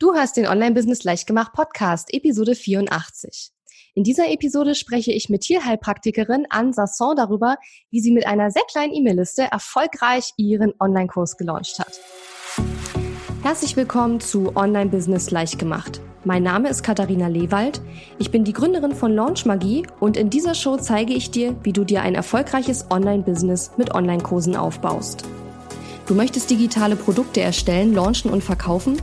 Du hörst den Online-Business Leichtgemacht Podcast, Episode 84. In dieser Episode spreche ich mit Tierheilpraktikerin Anne Sasson darüber, wie sie mit einer sehr kleinen E-Mail-Liste erfolgreich ihren Online-Kurs gelauncht hat. Herzlich willkommen zu Online-Business Leichtgemacht. Mein Name ist Katharina Lewald. Ich bin die Gründerin von Launch Magie und in dieser Show zeige ich dir, wie du dir ein erfolgreiches Online-Business mit Online-Kursen aufbaust. Du möchtest digitale Produkte erstellen, launchen und verkaufen?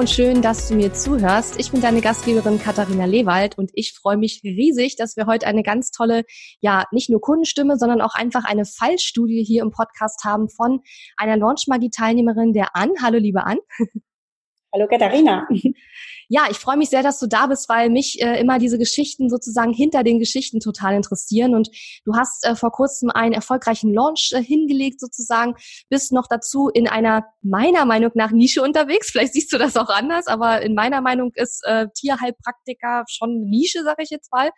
Und schön, dass du mir zuhörst. Ich bin deine Gastgeberin Katharina Lewald und ich freue mich riesig, dass wir heute eine ganz tolle, ja, nicht nur Kundenstimme, sondern auch einfach eine Fallstudie hier im Podcast haben von einer Launchmagie-Teilnehmerin, der Ann. Hallo, liebe Ann. Hallo Katharina. Ja, ich freue mich sehr, dass du da bist, weil mich äh, immer diese Geschichten sozusagen hinter den Geschichten total interessieren. Und du hast äh, vor kurzem einen erfolgreichen Launch äh, hingelegt sozusagen, bist noch dazu in einer meiner Meinung nach Nische unterwegs. Vielleicht siehst du das auch anders, aber in meiner Meinung ist äh, Tierheilpraktiker schon Nische, sage ich jetzt mal.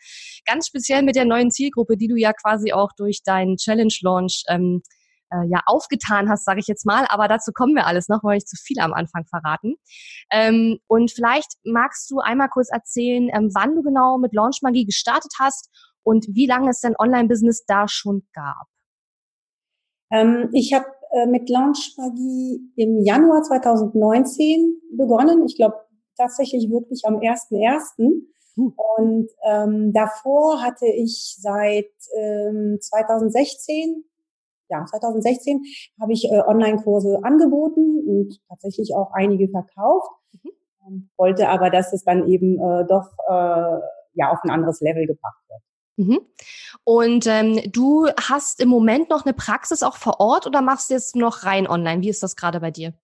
Ganz speziell mit der neuen Zielgruppe, die du ja quasi auch durch deinen Challenge-Launch ähm, äh, ja aufgetan hast, sage ich jetzt mal. Aber dazu kommen wir alles noch, weil ich zu viel am Anfang verraten. Ähm, und vielleicht magst du einmal kurz erzählen, ähm, wann du genau mit Launch Magie gestartet hast und wie lange es dein Online-Business da schon gab. Ähm, ich habe äh, mit Launch Magie im Januar 2019 begonnen. Ich glaube tatsächlich wirklich am 1.1. Hm. Und ähm, davor hatte ich seit ähm, 2016 ja, 2016 habe ich äh, Online-Kurse angeboten und tatsächlich auch einige verkauft. Mhm. Ähm, wollte aber, dass es dann eben äh, doch äh, ja auf ein anderes Level gebracht wird. Mhm. Und ähm, du hast im Moment noch eine Praxis auch vor Ort oder machst du jetzt noch rein online? Wie ist das gerade bei dir?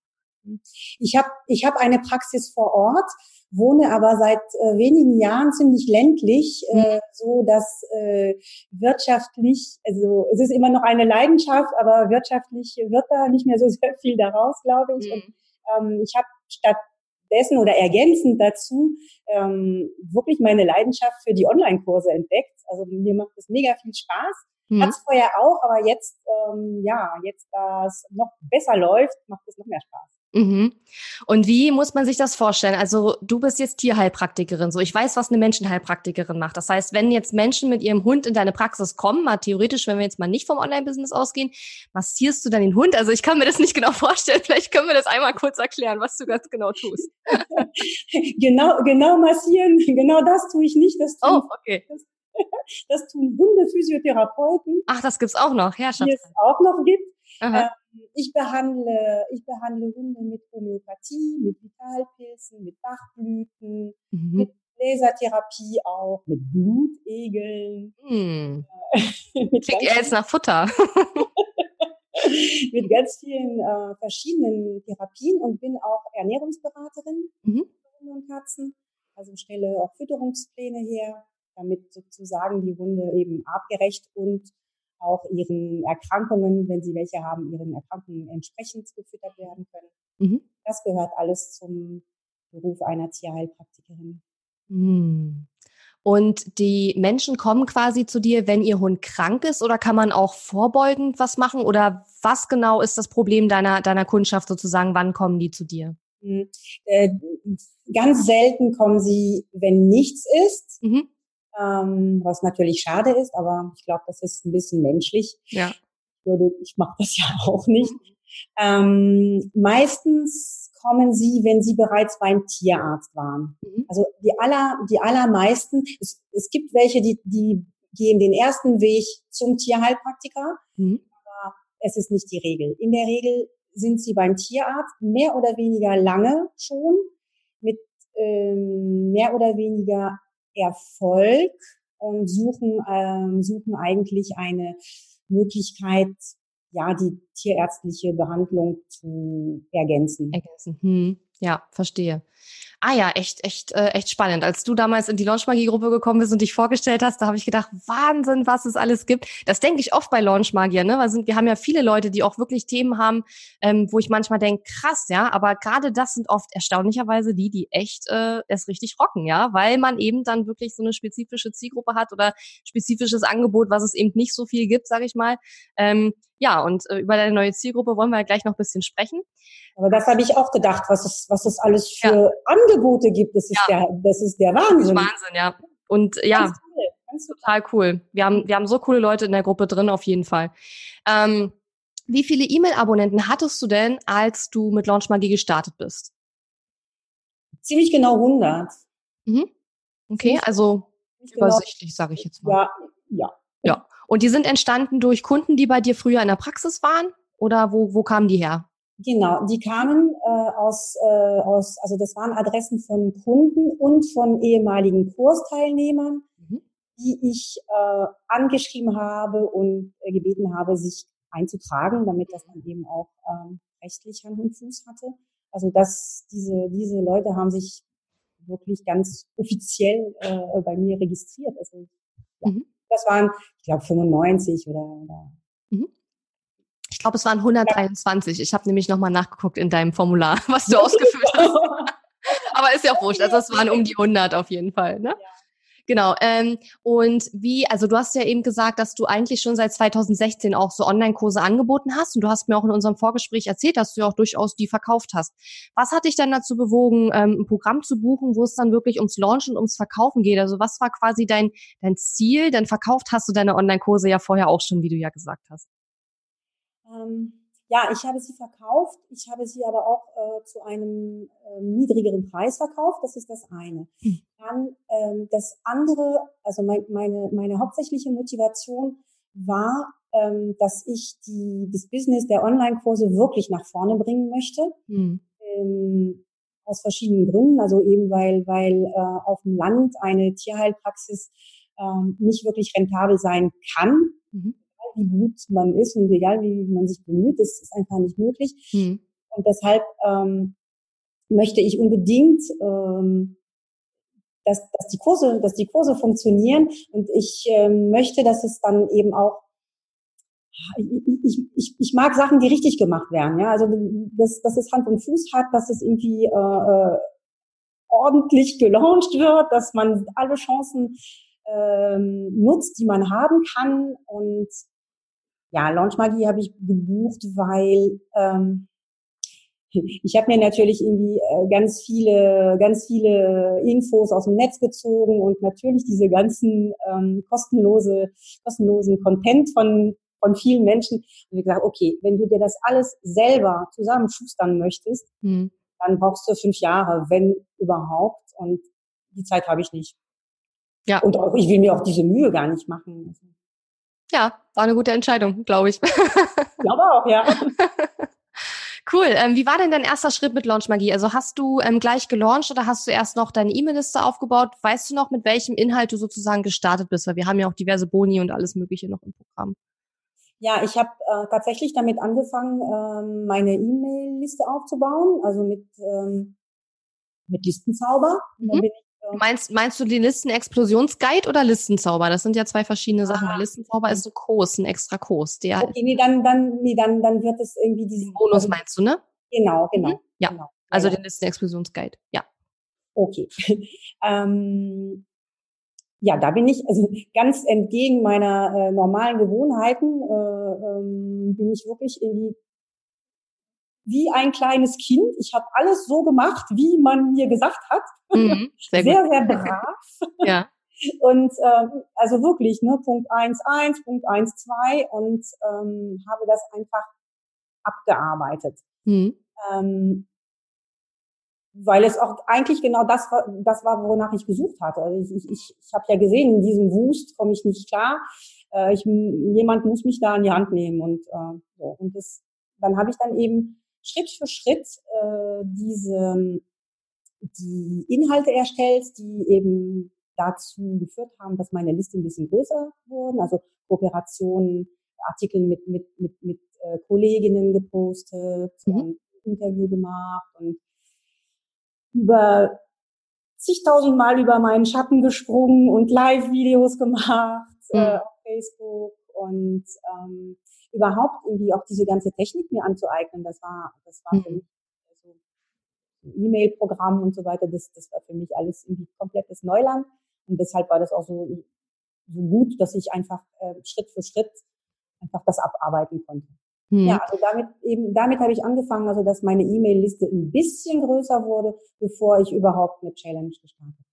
Ich habe ich hab eine Praxis vor Ort wohne aber seit äh, wenigen Jahren ziemlich ländlich, äh, mhm. so dass äh, wirtschaftlich, also es ist immer noch eine Leidenschaft, aber wirtschaftlich wird da nicht mehr so sehr viel daraus, glaube ich. Mhm. Und, ähm, ich habe stattdessen oder ergänzend dazu ähm, wirklich meine Leidenschaft für die Online-Kurse entdeckt. Also mir macht es mega viel Spaß. Mhm. Hat es vorher auch, aber jetzt, ähm, ja, jetzt da es noch besser läuft, macht es noch mehr Spaß. Mhm. Und wie muss man sich das vorstellen? Also du bist jetzt Tierheilpraktikerin, so ich weiß, was eine Menschenheilpraktikerin macht. Das heißt, wenn jetzt Menschen mit ihrem Hund in deine Praxis kommen, mal theoretisch, wenn wir jetzt mal nicht vom Online-Business ausgehen, massierst du dann den Hund? Also ich kann mir das nicht genau vorstellen. Vielleicht können wir das einmal kurz erklären, was du ganz genau tust. genau, genau massieren, genau das tue ich nicht. Das tue, oh, okay. Das, das tun Hundephysiotherapeuten. Ach, das gibt's auch noch, Herrschaft. Die es auch noch gibt. Aha. Ich behandle, ich behandle Hunde mit Homöopathie, mit Vitalpilzen, mit Bachblüten, mhm. mit Lasertherapie auch, mit Blutegeln. Hm. mit Klingt ja jetzt nach Futter. mit ganz vielen äh, verschiedenen Therapien und bin auch Ernährungsberaterin mhm. für Hunde und Katzen. Also stelle auch Fütterungspläne her, damit sozusagen die Hunde eben artgerecht und auch ihren Erkrankungen, wenn sie welche haben, ihren Erkrankungen entsprechend gefüttert werden können. Mhm. Das gehört alles zum Beruf einer Tierheilpraktikerin. Mhm. Und die Menschen kommen quasi zu dir, wenn ihr Hund krank ist, oder kann man auch vorbeugend was machen? Oder was genau ist das Problem deiner, deiner Kundschaft sozusagen? Wann kommen die zu dir? Mhm. Äh, ganz selten kommen sie, wenn nichts ist. Mhm ähm, was natürlich schade ist, aber ich glaube, das ist ein bisschen menschlich. Ja. Ich, würde, ich mache das ja auch nicht. Ähm, meistens kommen sie, wenn sie bereits beim Tierarzt waren. Mhm. Also die aller, die allermeisten, es, es gibt welche, die, die gehen den ersten Weg zum Tierheilpraktiker, mhm. aber es ist nicht die Regel. In der Regel sind sie beim Tierarzt mehr oder weniger lange schon mit ähm, mehr oder weniger Erfolg und suchen, ähm, suchen eigentlich eine Möglichkeit, ja, die tierärztliche Behandlung zu ergänzen. Ergänzen. Hm. Ja, verstehe. Ah ja, echt, echt, äh, echt spannend. Als du damals in die Launchmagie-Gruppe gekommen bist und dich vorgestellt hast, da habe ich gedacht, Wahnsinn, was es alles gibt. Das denke ich oft bei Launchmagier, ne? Weil sind, wir haben ja viele Leute, die auch wirklich Themen haben, ähm, wo ich manchmal denke, krass, ja, aber gerade das sind oft erstaunlicherweise die, die echt äh, es richtig rocken, ja, weil man eben dann wirklich so eine spezifische Zielgruppe hat oder spezifisches Angebot, was es eben nicht so viel gibt, sage ich mal. Ähm, ja, und äh, über deine neue Zielgruppe wollen wir ja gleich noch ein bisschen sprechen. Aber das habe ich auch gedacht, was es, was es alles für ja. Angebote gibt. Das ist, ja. der, das ist der Wahnsinn. Wahnsinn, ja. Und ja, ganz cool, ganz total cool. Wir haben, wir haben so coole Leute in der Gruppe drin, auf jeden Fall. Ähm, wie viele E-Mail-Abonnenten hattest du denn, als du mit Launch Magie gestartet bist? Ziemlich genau 100. Mhm. Okay, also genau übersichtlich, sage ich jetzt mal. Ja, ja. Ja. Und die sind entstanden durch Kunden, die bei dir früher in der Praxis waren? Oder wo, wo kamen die her? Genau, die kamen äh, aus, äh, aus, also das waren Adressen von Kunden und von ehemaligen Kursteilnehmern, mhm. die ich äh, angeschrieben habe und äh, gebeten habe, sich einzutragen, damit das dann eben auch ähm, rechtlich Hand und Fuß hatte. Also dass diese, diese Leute haben sich wirklich ganz offiziell äh, bei mir registriert. Also ja. mhm. Das waren, ich glaube, 95 oder, oder mhm. Ich glaube, es waren 123. Ich habe nämlich nochmal nachgeguckt in deinem Formular, was du ausgefüllt hast. Aber ist ja auch wurscht. Also es waren um die 100 auf jeden Fall. Ne? Ja. Genau. Ähm, und wie, also du hast ja eben gesagt, dass du eigentlich schon seit 2016 auch so Online-Kurse angeboten hast und du hast mir auch in unserem Vorgespräch erzählt, dass du ja auch durchaus die verkauft hast. Was hat dich dann dazu bewogen, ähm, ein Programm zu buchen, wo es dann wirklich ums Launchen und ums Verkaufen geht? Also was war quasi dein, dein Ziel? Denn verkauft hast du deine Online-Kurse ja vorher auch schon, wie du ja gesagt hast. Ähm ja, ich habe sie verkauft. Ich habe sie aber auch äh, zu einem äh, niedrigeren Preis verkauft. Das ist das eine. Hm. Dann ähm, das andere, also mein, meine, meine hauptsächliche Motivation war, ähm, dass ich die, das Business der Online-Kurse wirklich nach vorne bringen möchte. Hm. Ähm, aus verschiedenen Gründen. Also eben weil, weil äh, auf dem Land eine Tierheilpraxis ähm, nicht wirklich rentabel sein kann. Mhm wie gut man ist und egal wie man sich bemüht, das ist einfach nicht möglich. Mhm. Und deshalb ähm, möchte ich unbedingt, ähm, dass, dass die Kurse, dass die Kurse funktionieren und ich ähm, möchte, dass es dann eben auch ich, ich, ich, mag Sachen, die richtig gemacht werden. Ja, also dass, dass es Hand und Fuß hat, dass es irgendwie äh, äh, ordentlich gelauncht wird, dass man alle Chancen ähm, nutzt, die man haben kann und ja, Launchmagie habe ich gebucht, weil ähm, ich habe mir natürlich irgendwie äh, ganz viele, ganz viele Infos aus dem Netz gezogen und natürlich diese ganzen ähm, kostenlose, kostenlosen Content von von vielen Menschen. Und ich gesagt, okay, wenn du dir das alles selber zusammenschustern möchtest, mhm. dann brauchst du fünf Jahre, wenn überhaupt. Und die Zeit habe ich nicht. Ja. Und auch, ich will mir auch diese Mühe gar nicht machen. Ja, war eine gute Entscheidung, glaube ich. Glaube auch, ja. Cool. Ähm, wie war denn dein erster Schritt mit Launch Magie? Also hast du ähm, gleich gelauncht oder hast du erst noch deine E-Mail-Liste aufgebaut? Weißt du noch, mit welchem Inhalt du sozusagen gestartet bist? Weil wir haben ja auch diverse Boni und alles Mögliche noch im Programm. Ja, ich habe äh, tatsächlich damit angefangen, ähm, meine E-Mail-Liste aufzubauen, also mit, ähm, mit Listenzauber. Mhm. Dann bin ich Meinst, meinst du den Listen-Explosionsguide oder Listenzauber? Das sind ja zwei verschiedene Sachen. Ah. Listenzauber ist ein Kurs, ein extra Kurs. Der okay, nee, dann, dann, nee, dann, dann wird es irgendwie diesen Bonus also, meinst du, ne? Genau, genau. Mhm. Ja, genau. also ja. den Listen-Explosionsguide, ja. Okay. ähm, ja, da bin ich, also ganz entgegen meiner äh, normalen Gewohnheiten, äh, ähm, bin ich wirklich irgendwie wie ein kleines Kind. Ich habe alles so gemacht, wie man mir gesagt hat. Mhm, sehr, sehr, sehr, brav. ja. Und ähm, also wirklich, ne, Punkt 1.1, Punkt 1.2 und ähm, habe das einfach abgearbeitet. Mhm. Ähm, weil es auch eigentlich genau das war, das war, wonach ich gesucht hatte. Also ich, ich, ich, ich habe ja gesehen, in diesem Wust komme ich nicht klar. Äh, ich, jemand muss mich da in die Hand nehmen und äh, so. Und das, dann habe ich dann eben Schritt für Schritt äh, diese die Inhalte erstellt, die eben dazu geführt haben, dass meine Liste ein bisschen größer wurden, also Kooperationen, Artikel mit mit mit mit äh, Kolleginnen gepostet mhm. und Interview gemacht und über zigtausend Mal über meinen Schatten gesprungen und Live-Videos gemacht mhm. äh, auf Facebook und ähm, überhaupt irgendwie auch diese ganze Technik mir anzueignen, das war, das war mhm. für mich also E-Mail-Programm und so weiter, das, das war für mich alles irgendwie komplettes Neuland und deshalb war das auch so, so gut, dass ich einfach äh, Schritt für Schritt einfach das abarbeiten konnte. Hm. Ja, also damit eben, damit habe ich angefangen, also dass meine E-Mail-Liste ein bisschen größer wurde, bevor ich überhaupt eine Challenge gestartet habe. Mhm.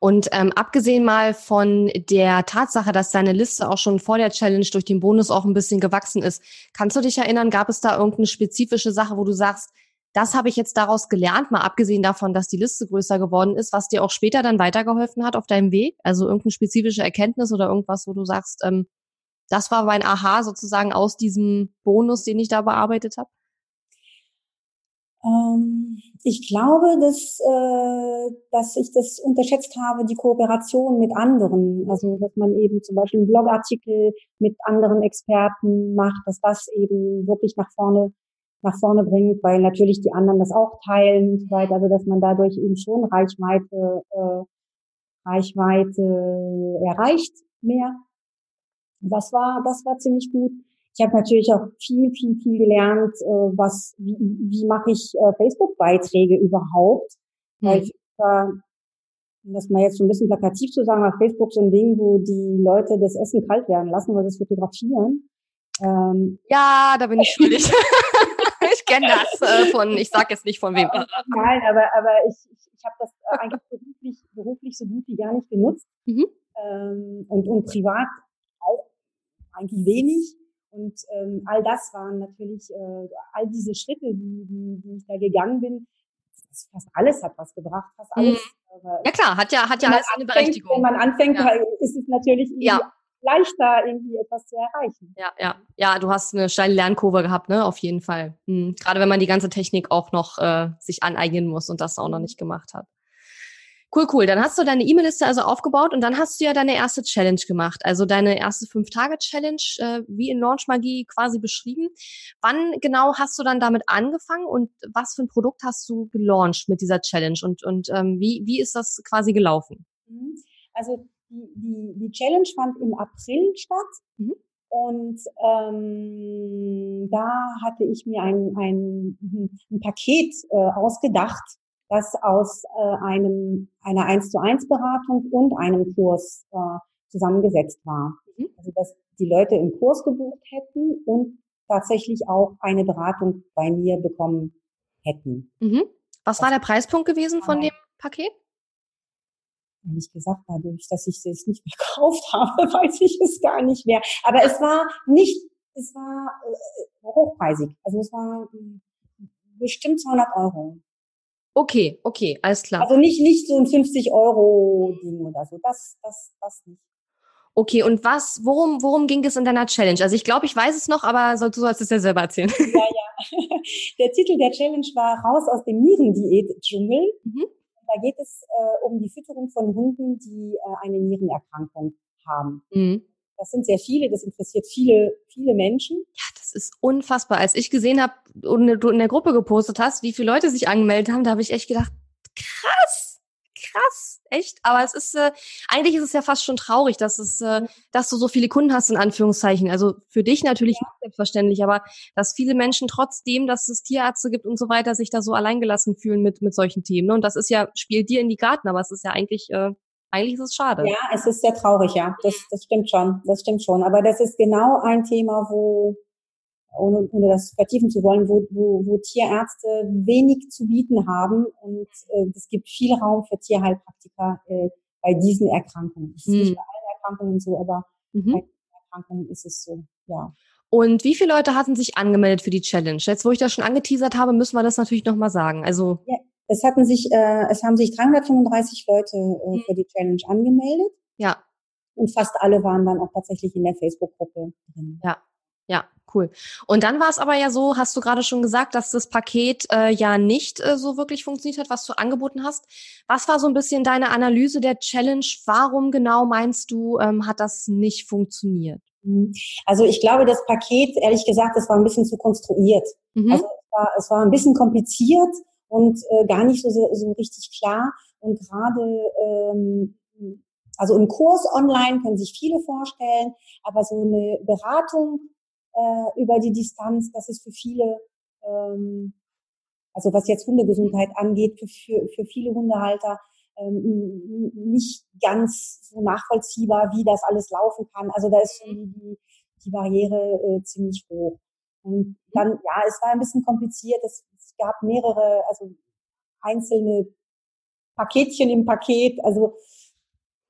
Und ähm, abgesehen mal von der Tatsache, dass deine Liste auch schon vor der Challenge durch den Bonus auch ein bisschen gewachsen ist, kannst du dich erinnern, gab es da irgendeine spezifische Sache, wo du sagst, das habe ich jetzt daraus gelernt, mal abgesehen davon, dass die Liste größer geworden ist, was dir auch später dann weitergeholfen hat auf deinem Weg? Also irgendeine spezifische Erkenntnis oder irgendwas, wo du sagst, ähm, das war mein Aha sozusagen aus diesem Bonus, den ich da bearbeitet habe? Ähm, ich glaube, dass, äh, dass ich das unterschätzt habe, die Kooperation mit anderen. Also, dass man eben zum Beispiel einen Blogartikel mit anderen Experten macht, dass das eben wirklich nach vorne, nach vorne bringt, weil natürlich die anderen das auch teilen und so weiter. Also, dass man dadurch eben schon Reichweite, äh, Reichweite erreicht mehr. Das war, das war ziemlich gut. Ich habe natürlich auch viel, viel, viel gelernt, äh, was, wie, wie mache ich äh, Facebook-Beiträge überhaupt. Mhm. Weil äh, das mal jetzt so ein bisschen plakativ zu sagen, auf Facebook so ein Ding, wo die Leute das Essen kalt werden lassen, weil es fotografieren. Ähm, ja, da bin ich schuldig. ich kenne das äh, von, ich sag jetzt nicht von wem. Nein, aber, aber ich, ich, ich habe das äh, eigentlich beruflich, beruflich so gut wie gar nicht genutzt. Mhm. Ähm, und, und privat auch eigentlich wenig. Und ähm, all das waren natürlich, äh, all diese Schritte, die, die, die ich da gegangen bin, fast alles hat was gebracht, fast mhm. alles. Mhm. ja klar, hat ja, hat ja alles eine Berechtigung. Wenn man anfängt, ja. ist es natürlich ja. leichter, irgendwie etwas zu erreichen. Ja, ja, ja, du hast eine steile Lernkurve gehabt, ne, auf jeden Fall. Mhm. Gerade wenn man die ganze Technik auch noch äh, sich aneignen muss und das auch noch mhm. nicht gemacht hat. Cool, cool. Dann hast du deine E-Mail-Liste also aufgebaut und dann hast du ja deine erste Challenge gemacht, also deine erste Fünf-Tage-Challenge, äh, wie in Launch Magie quasi beschrieben. Wann genau hast du dann damit angefangen und was für ein Produkt hast du gelauncht mit dieser Challenge und, und ähm, wie, wie ist das quasi gelaufen? Mhm. Also die, die, die Challenge fand im April statt. Mhm. Und ähm, da hatte ich mir ein, ein, ein Paket äh, ausgedacht, das aus äh, einem, einer 1 zu 1 Beratung und einem Kurs äh, zusammengesetzt war. Mhm. Also dass die Leute im Kurs gebucht hätten und tatsächlich auch eine Beratung bei mir bekommen hätten. Mhm. Was war der Preispunkt gewesen von dem Paket? Ehrlich gesagt, dadurch, dass ich es nicht gekauft habe, weiß ich es gar nicht mehr. Aber es war nicht, es war äh, hochpreisig. Also es war hm, bestimmt 200 Euro. Okay, okay, alles klar. Also nicht, nicht so ein 50 Euro Ding oder so. Das, das, das nicht. Okay, und was, worum, worum ging es in deiner Challenge? Also ich glaube, ich weiß es noch, aber du sollst es ja selber erzählen. Ja, ja. Der Titel der Challenge war Raus aus dem Nierendiät-Dschungel. Mhm. Da geht es äh, um die Fütterung von Hunden, die äh, eine Nierenerkrankung haben. Mhm. Das sind sehr viele, das interessiert viele, viele Menschen. Ja, das ist unfassbar. Als ich gesehen habe und du in der Gruppe gepostet hast, wie viele Leute sich angemeldet haben, da habe ich echt gedacht, krass, krass, echt. Aber es ist, äh, eigentlich ist es ja fast schon traurig, dass es, äh, dass du so viele Kunden hast, in Anführungszeichen. Also für dich natürlich ja. selbstverständlich, aber dass viele Menschen trotzdem, dass es Tierärzte gibt und so weiter, sich da so alleingelassen fühlen mit, mit solchen Themen. Ne? Und das ist ja, spielt dir in die Karten, aber es ist ja eigentlich äh, eigentlich ist es schade. Ja, es ist sehr traurig, ja. Das, das stimmt schon. Das stimmt schon. Aber das ist genau ein Thema, wo, ohne, ohne das vertiefen zu wollen, wo, wo, wo Tierärzte wenig zu bieten haben. Und äh, es gibt viel Raum für Tierheilpraktiker äh, bei diesen Erkrankungen. Es ist mhm. nicht bei allen Erkrankungen so, aber mhm. bei Erkrankungen ist es so, ja. Und wie viele Leute hatten sich angemeldet für die Challenge? Jetzt, wo ich das schon angeteasert habe, müssen wir das natürlich nochmal sagen. Also ja, es hatten sich, äh, es haben sich 335 Leute äh, mhm. für die Challenge angemeldet. Ja. Und fast alle waren dann auch tatsächlich in der Facebook-Gruppe drin. Ja, ja, cool. Und dann war es aber ja so, hast du gerade schon gesagt, dass das Paket äh, ja nicht äh, so wirklich funktioniert hat, was du angeboten hast. Was war so ein bisschen deine Analyse der Challenge? Warum genau meinst du, ähm, hat das nicht funktioniert? Mhm. Also ich glaube, das Paket, ehrlich gesagt, das war ein bisschen zu konstruiert. Mhm. Also es war, es war ein bisschen kompliziert und äh, gar nicht so, so richtig klar. Und gerade, ähm, also ein Kurs online können sich viele vorstellen, aber so eine Beratung äh, über die Distanz, das ist für viele, ähm, also was jetzt Hundegesundheit angeht, für, für, für viele Hundehalter ähm, nicht ganz so nachvollziehbar, wie das alles laufen kann. Also da ist schon die, die Barriere äh, ziemlich hoch. Und mhm. dann, ja, es war ein bisschen kompliziert. Es, es gab mehrere, also einzelne Paketchen im Paket. Also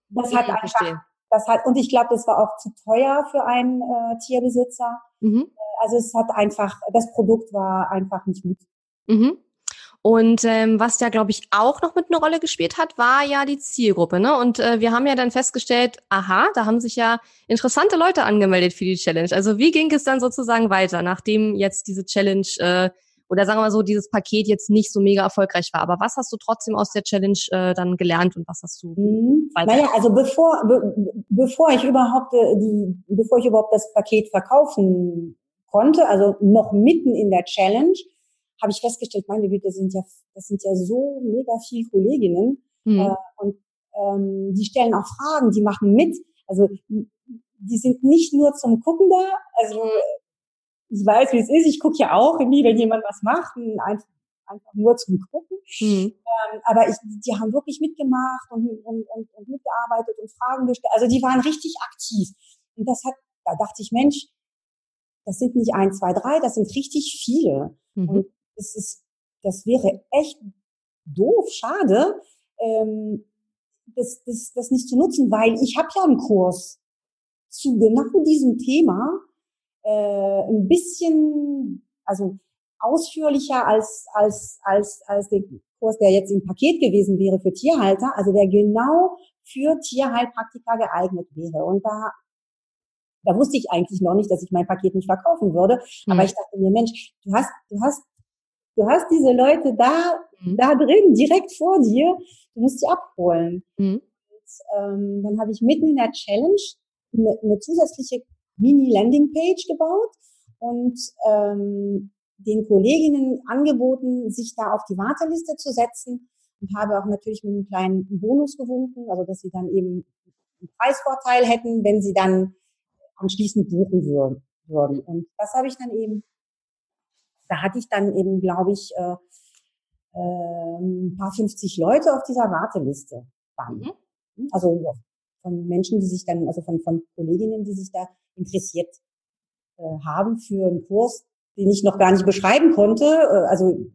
das hat einfach, verstehe. das hat, und ich glaube, das war auch zu teuer für einen äh, Tierbesitzer. Mhm. Also es hat einfach, das Produkt war einfach nicht gut. Mhm. Und ähm, was ja, glaube ich, auch noch mit einer Rolle gespielt hat, war ja die Zielgruppe. Ne? Und äh, wir haben ja dann festgestellt, aha, da haben sich ja interessante Leute angemeldet für die Challenge. Also wie ging es dann sozusagen weiter, nachdem jetzt diese Challenge äh, oder sagen wir mal so, dieses Paket jetzt nicht so mega erfolgreich war. Aber was hast du trotzdem aus der Challenge äh, dann gelernt und was hast du? Mhm. Naja, also bevor be, bevor ich überhaupt äh, die, bevor ich überhaupt das Paket verkaufen konnte, also noch mitten in der Challenge, habe ich festgestellt, meine Güte, das sind ja, das sind ja so mega viele Kolleginnen mhm. äh, und ähm, die stellen auch Fragen, die machen mit. Also die sind nicht nur zum Gucken da, also ich weiß, wie es ist, ich gucke ja auch irgendwie, wenn jemand was macht, einfach, einfach nur zum Gucken. Mhm. Ähm, aber ich, die haben wirklich mitgemacht und, und, und, und mitgearbeitet und Fragen gestellt. Also die waren richtig aktiv. Und das hat, da dachte ich, Mensch, das sind nicht ein, zwei, drei, das sind richtig viele. Mhm. Und das ist, das wäre echt doof, schade, ähm, das, das, das nicht zu nutzen, weil ich habe ja einen Kurs zu genau diesem Thema, äh, ein bisschen, also ausführlicher als, als, als, als der Kurs, der jetzt im Paket gewesen wäre für Tierhalter, also der genau für Tierheilpraktiker geeignet wäre. Und da, da wusste ich eigentlich noch nicht, dass ich mein Paket nicht verkaufen würde. Mhm. Aber ich dachte mir, Mensch, du hast, du hast Du hast diese Leute da, mhm. da drin, direkt vor dir. Du musst sie abholen. Mhm. Und, ähm, dann habe ich mitten in der Challenge eine, eine zusätzliche Mini-Landing-Page gebaut und ähm, den Kolleginnen angeboten, sich da auf die Warteliste zu setzen und habe auch natürlich mit einem kleinen Bonus gewunken, also dass sie dann eben einen Preisvorteil hätten, wenn sie dann anschließend buchen würden. Und das habe ich dann eben da hatte ich dann eben, glaube ich, äh, äh, ein paar 50 Leute auf dieser Warteliste dann. Mhm. Hm, also von Menschen, die sich dann, also von, von Kolleginnen, die sich da interessiert äh, haben für einen Kurs, den ich noch gar nicht beschreiben konnte. Äh, also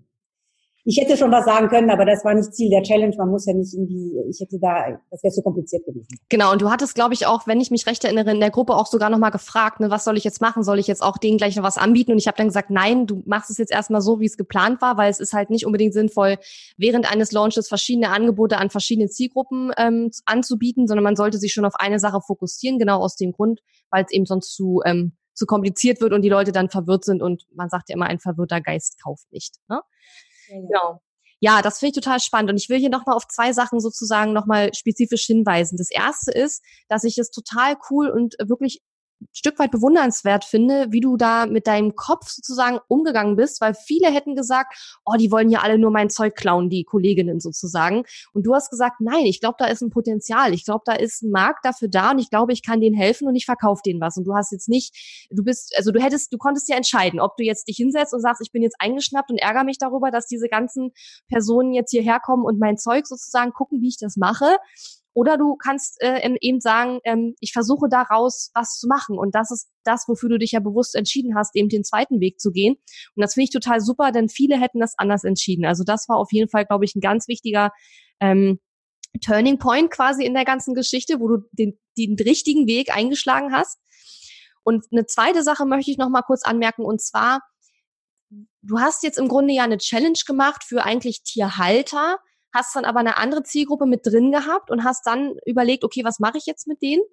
ich hätte schon was sagen können, aber das war nicht Ziel der Challenge. Man muss ja nicht irgendwie, ich hätte da, das wäre zu kompliziert gewesen. Genau, und du hattest, glaube ich, auch, wenn ich mich recht erinnere, in der Gruppe auch sogar nochmal gefragt, ne, was soll ich jetzt machen? Soll ich jetzt auch denen gleich noch was anbieten? Und ich habe dann gesagt, nein, du machst es jetzt erstmal so, wie es geplant war, weil es ist halt nicht unbedingt sinnvoll, während eines Launches verschiedene Angebote an verschiedene Zielgruppen ähm, anzubieten, sondern man sollte sich schon auf eine Sache fokussieren, genau aus dem Grund, weil es eben sonst zu ähm, zu kompliziert wird und die Leute dann verwirrt sind und man sagt ja immer, ein verwirrter Geist kauft nicht. Ne? Ja, Genau. Ja, das finde ich total spannend. Und ich will hier nochmal auf zwei Sachen sozusagen nochmal spezifisch hinweisen. Das erste ist, dass ich es total cool und wirklich Stück weit bewundernswert finde, wie du da mit deinem Kopf sozusagen umgegangen bist, weil viele hätten gesagt, oh, die wollen ja alle nur mein Zeug klauen, die Kolleginnen sozusagen. Und du hast gesagt, nein, ich glaube, da ist ein Potenzial. Ich glaube, da ist ein Markt dafür da und ich glaube, ich kann denen helfen und ich verkaufe denen was. Und du hast jetzt nicht, du bist, also du hättest, du konntest ja entscheiden, ob du jetzt dich hinsetzt und sagst, ich bin jetzt eingeschnappt und ärgere mich darüber, dass diese ganzen Personen jetzt hierher kommen und mein Zeug sozusagen gucken, wie ich das mache oder du kannst äh, eben sagen, ähm, ich versuche daraus was zu machen. Und das ist das, wofür du dich ja bewusst entschieden hast, eben den zweiten Weg zu gehen. Und das finde ich total super, denn viele hätten das anders entschieden. Also das war auf jeden Fall, glaube ich, ein ganz wichtiger ähm, Turning Point quasi in der ganzen Geschichte, wo du den, den richtigen Weg eingeschlagen hast. Und eine zweite Sache möchte ich noch mal kurz anmerken, und zwar, du hast jetzt im Grunde ja eine Challenge gemacht für eigentlich Tierhalter, hast dann aber eine andere Zielgruppe mit drin gehabt und hast dann überlegt, okay, was mache ich jetzt mit denen?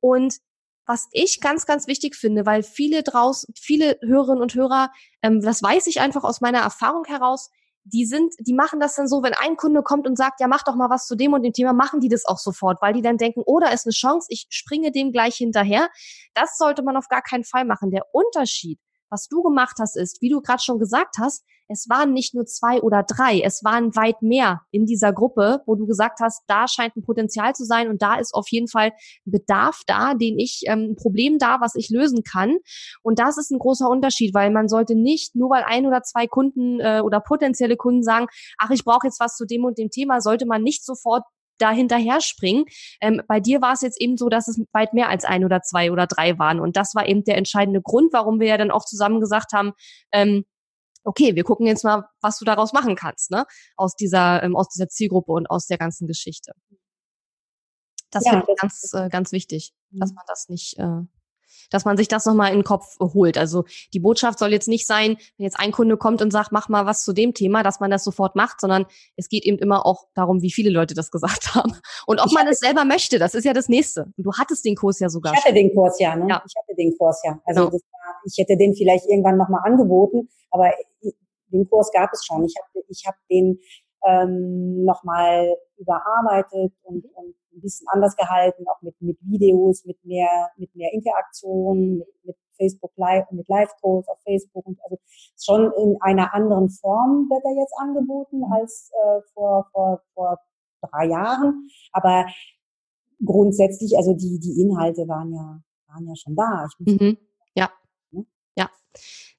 Und was ich ganz, ganz wichtig finde, weil viele draus, viele Hörerinnen und Hörer, ähm, das weiß ich einfach aus meiner Erfahrung heraus, die sind, die machen das dann so, wenn ein Kunde kommt und sagt, ja, mach doch mal was zu dem und dem Thema, machen die das auch sofort, weil die dann denken, oh, da ist eine Chance, ich springe dem gleich hinterher. Das sollte man auf gar keinen Fall machen. Der Unterschied Was du gemacht hast, ist, wie du gerade schon gesagt hast, es waren nicht nur zwei oder drei, es waren weit mehr in dieser Gruppe, wo du gesagt hast, da scheint ein Potenzial zu sein und da ist auf jeden Fall Bedarf da, den ich, ähm, ein Problem da, was ich lösen kann. Und das ist ein großer Unterschied, weil man sollte nicht, nur weil ein oder zwei Kunden äh, oder potenzielle Kunden sagen, ach, ich brauche jetzt was zu dem und dem Thema, sollte man nicht sofort da hinterher springen. Ähm, bei dir war es jetzt eben so, dass es weit mehr als ein oder zwei oder drei waren. Und das war eben der entscheidende Grund, warum wir ja dann auch zusammen gesagt haben, ähm, okay, wir gucken jetzt mal, was du daraus machen kannst, ne? Aus dieser, ähm, aus dieser Zielgruppe und aus der ganzen Geschichte. Das ja, finde ich ganz, äh, ganz wichtig, dass mhm. man das nicht, äh, dass man sich das nochmal in den Kopf holt. Also die Botschaft soll jetzt nicht sein, wenn jetzt ein Kunde kommt und sagt, mach mal was zu dem Thema, dass man das sofort macht, sondern es geht eben immer auch darum, wie viele Leute das gesagt haben. Und ob ich man es selber möchte, das ist ja das Nächste. Und du hattest den Kurs ja sogar. Ich hatte schon. den Kurs ja, ne? Ja. Ich hatte den Kurs ja. Also genau. war, ich hätte den vielleicht irgendwann nochmal angeboten, aber den Kurs gab es schon. Ich habe ich hab den ähm, nochmal überarbeitet und, und ein bisschen anders gehalten, auch mit, mit Videos, mit mehr, mit mehr Interaktion, mit, mit Facebook Live, mit Live-Calls auf Facebook und also schon in einer anderen Form wird er jetzt angeboten mhm. als äh, vor, vor, vor drei Jahren. Aber grundsätzlich, also die, die Inhalte waren ja, waren ja schon da. Mhm. Ja. Ne? Ja.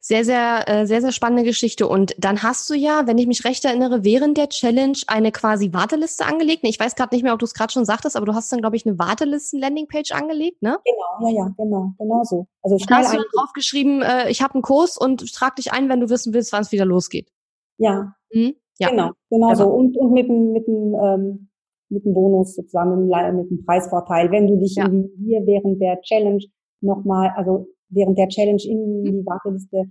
Sehr, sehr, äh, sehr, sehr spannende Geschichte. Und dann hast du ja, wenn ich mich recht erinnere, während der Challenge eine quasi Warteliste angelegt. Ich weiß gerade nicht mehr, ob du es gerade schon sagtest, aber du hast dann, glaube ich, eine Wartelisten-Landingpage angelegt, ne? Genau, ja, ja, genau, genau so. Also schnell hast du dann draufgeschrieben, äh, ich habe einen Kurs und trag dich ein, wenn du wissen willst, wann es wieder losgeht. Ja. Mhm? ja. Genau, genau, so. Und, und mit dem, mit dem, ähm, mit dem Bonus sozusagen, mit dem Preisvorteil, wenn du dich ja. hier während der Challenge nochmal, also während der Challenge in mhm. die Warteliste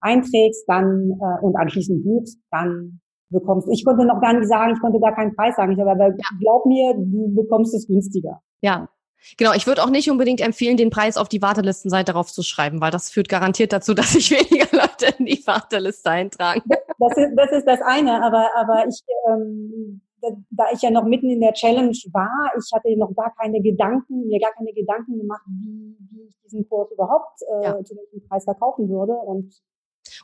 einträgst, dann äh, und anschließend buchst, dann bekommst du. Ich konnte noch gar nicht sagen, ich konnte gar keinen Preis sagen. Ich habe aber ja. glaub mir, du bekommst es günstiger. Ja. Genau, ich würde auch nicht unbedingt empfehlen, den Preis auf die Wartelistenseite darauf zu schreiben, weil das führt garantiert dazu, dass sich weniger Leute in die Warteliste eintragen. Das ist das, ist das eine, aber, aber ich ähm, da ich ja noch mitten in der Challenge war, ich hatte noch gar keine Gedanken, mir gar keine Gedanken gemacht, wie, wie ich diesen Kurs überhaupt äh, ja. zu welchem Preis verkaufen würde. Und,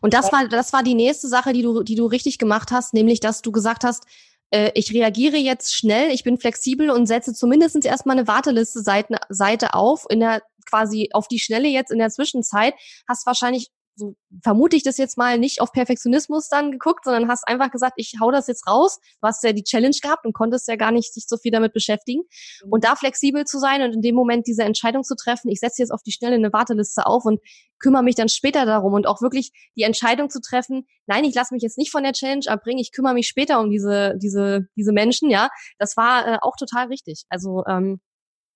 und das war, das war die nächste Sache, die du, die du richtig gemacht hast, nämlich, dass du gesagt hast, äh, ich reagiere jetzt schnell, ich bin flexibel und setze zumindest erstmal eine Warteliste Seite, Seite auf, in der quasi auf die Schnelle jetzt in der Zwischenzeit, hast wahrscheinlich so vermute ich das jetzt mal nicht auf Perfektionismus dann geguckt, sondern hast einfach gesagt, ich hau das jetzt raus. Du hast ja die Challenge gehabt und konntest ja gar nicht sich so viel damit beschäftigen. Mhm. Und da flexibel zu sein und in dem Moment diese Entscheidung zu treffen, ich setze jetzt auf die Schnelle eine Warteliste auf und kümmere mich dann später darum und auch wirklich die Entscheidung zu treffen, nein, ich lasse mich jetzt nicht von der Challenge abbringen, ich kümmere mich später um diese, diese, diese Menschen, ja. Das war äh, auch total richtig. Also ähm,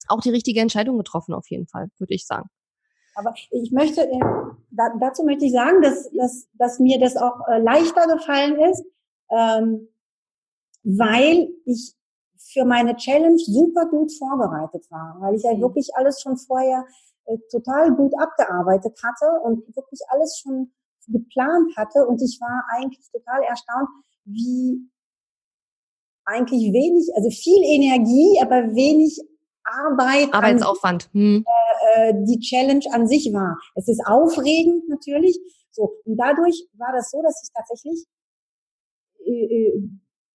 auch die richtige Entscheidung getroffen auf jeden Fall, würde ich sagen. Aber ich möchte, äh, dazu möchte ich sagen, dass, dass, dass mir das auch äh, leichter gefallen ist, ähm, weil ich für meine Challenge super gut vorbereitet war, weil ich ja mhm. wirklich alles schon vorher äh, total gut abgearbeitet hatte und wirklich alles schon geplant hatte und ich war eigentlich total erstaunt, wie eigentlich wenig, also viel Energie, aber wenig Arbeit. Arbeitsaufwand. Hm. Äh, die Challenge an sich war. Es ist aufregend natürlich. So und dadurch war das so, dass ich tatsächlich, äh, äh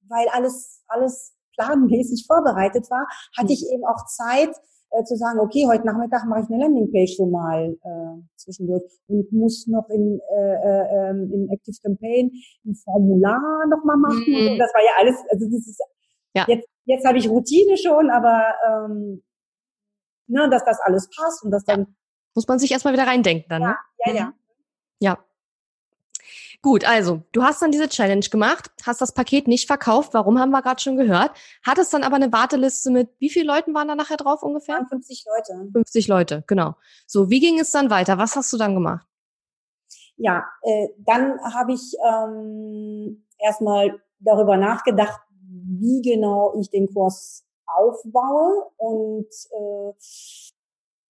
weil alles alles planmäßig vorbereitet war, hatte hm. ich eben auch Zeit äh, zu sagen, okay, heute Nachmittag mache ich eine Landingpage so mal äh, zwischendurch und muss noch in, äh, äh, ähm, in Active Campaign ein Formular noch mal machen. Mhm. Das war ja alles, also das ist ja. jetzt jetzt habe ich Routine schon, aber ähm, ne, dass das alles passt und dass dann. Ja. Muss man sich erstmal wieder reindenken dann, ja, ne? Ja, ja. Mhm. Ja. Gut, also du hast dann diese Challenge gemacht, hast das Paket nicht verkauft, warum haben wir gerade schon gehört, hattest dann aber eine Warteliste mit, wie viele Leuten waren da nachher drauf ungefähr? 50 Leute. 50 Leute, genau. So, wie ging es dann weiter? Was hast du dann gemacht? Ja, äh, dann habe ich ähm, erstmal darüber nachgedacht, wie genau ich den Kurs aufbaue und äh,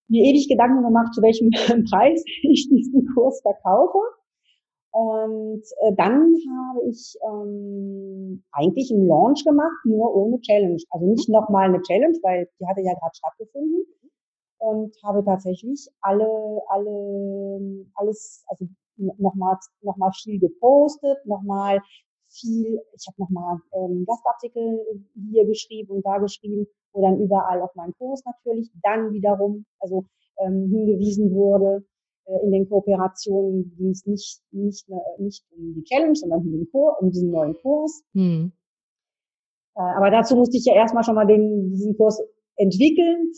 mir ewig Gedanken gemacht, zu welchem Preis ich diesen Kurs verkaufe. Und äh, dann habe ich ähm, eigentlich einen Launch gemacht, nur ohne Challenge. Also nicht nochmal eine Challenge, weil die hatte ja gerade stattgefunden. Und habe tatsächlich alle, alle, alles, also nochmal noch mal viel gepostet, nochmal viel, ich habe nochmal ähm, Gastartikel hier geschrieben und da geschrieben, wo dann überall auf meinen Kurs natürlich dann wiederum, also ähm, hingewiesen wurde. Äh, in den Kooperationen ging es nicht, nicht, äh, nicht um die Challenge, sondern um den Kurs, um diesen neuen Kurs. Hm. Äh, aber dazu musste ich ja erstmal schon mal den, diesen Kurs entwickeln,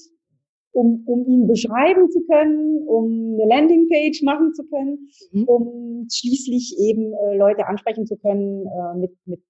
um, um ihn beschreiben zu können, um eine Landingpage machen zu können, mhm. um schließlich eben äh, Leute ansprechen zu können äh, mit, mit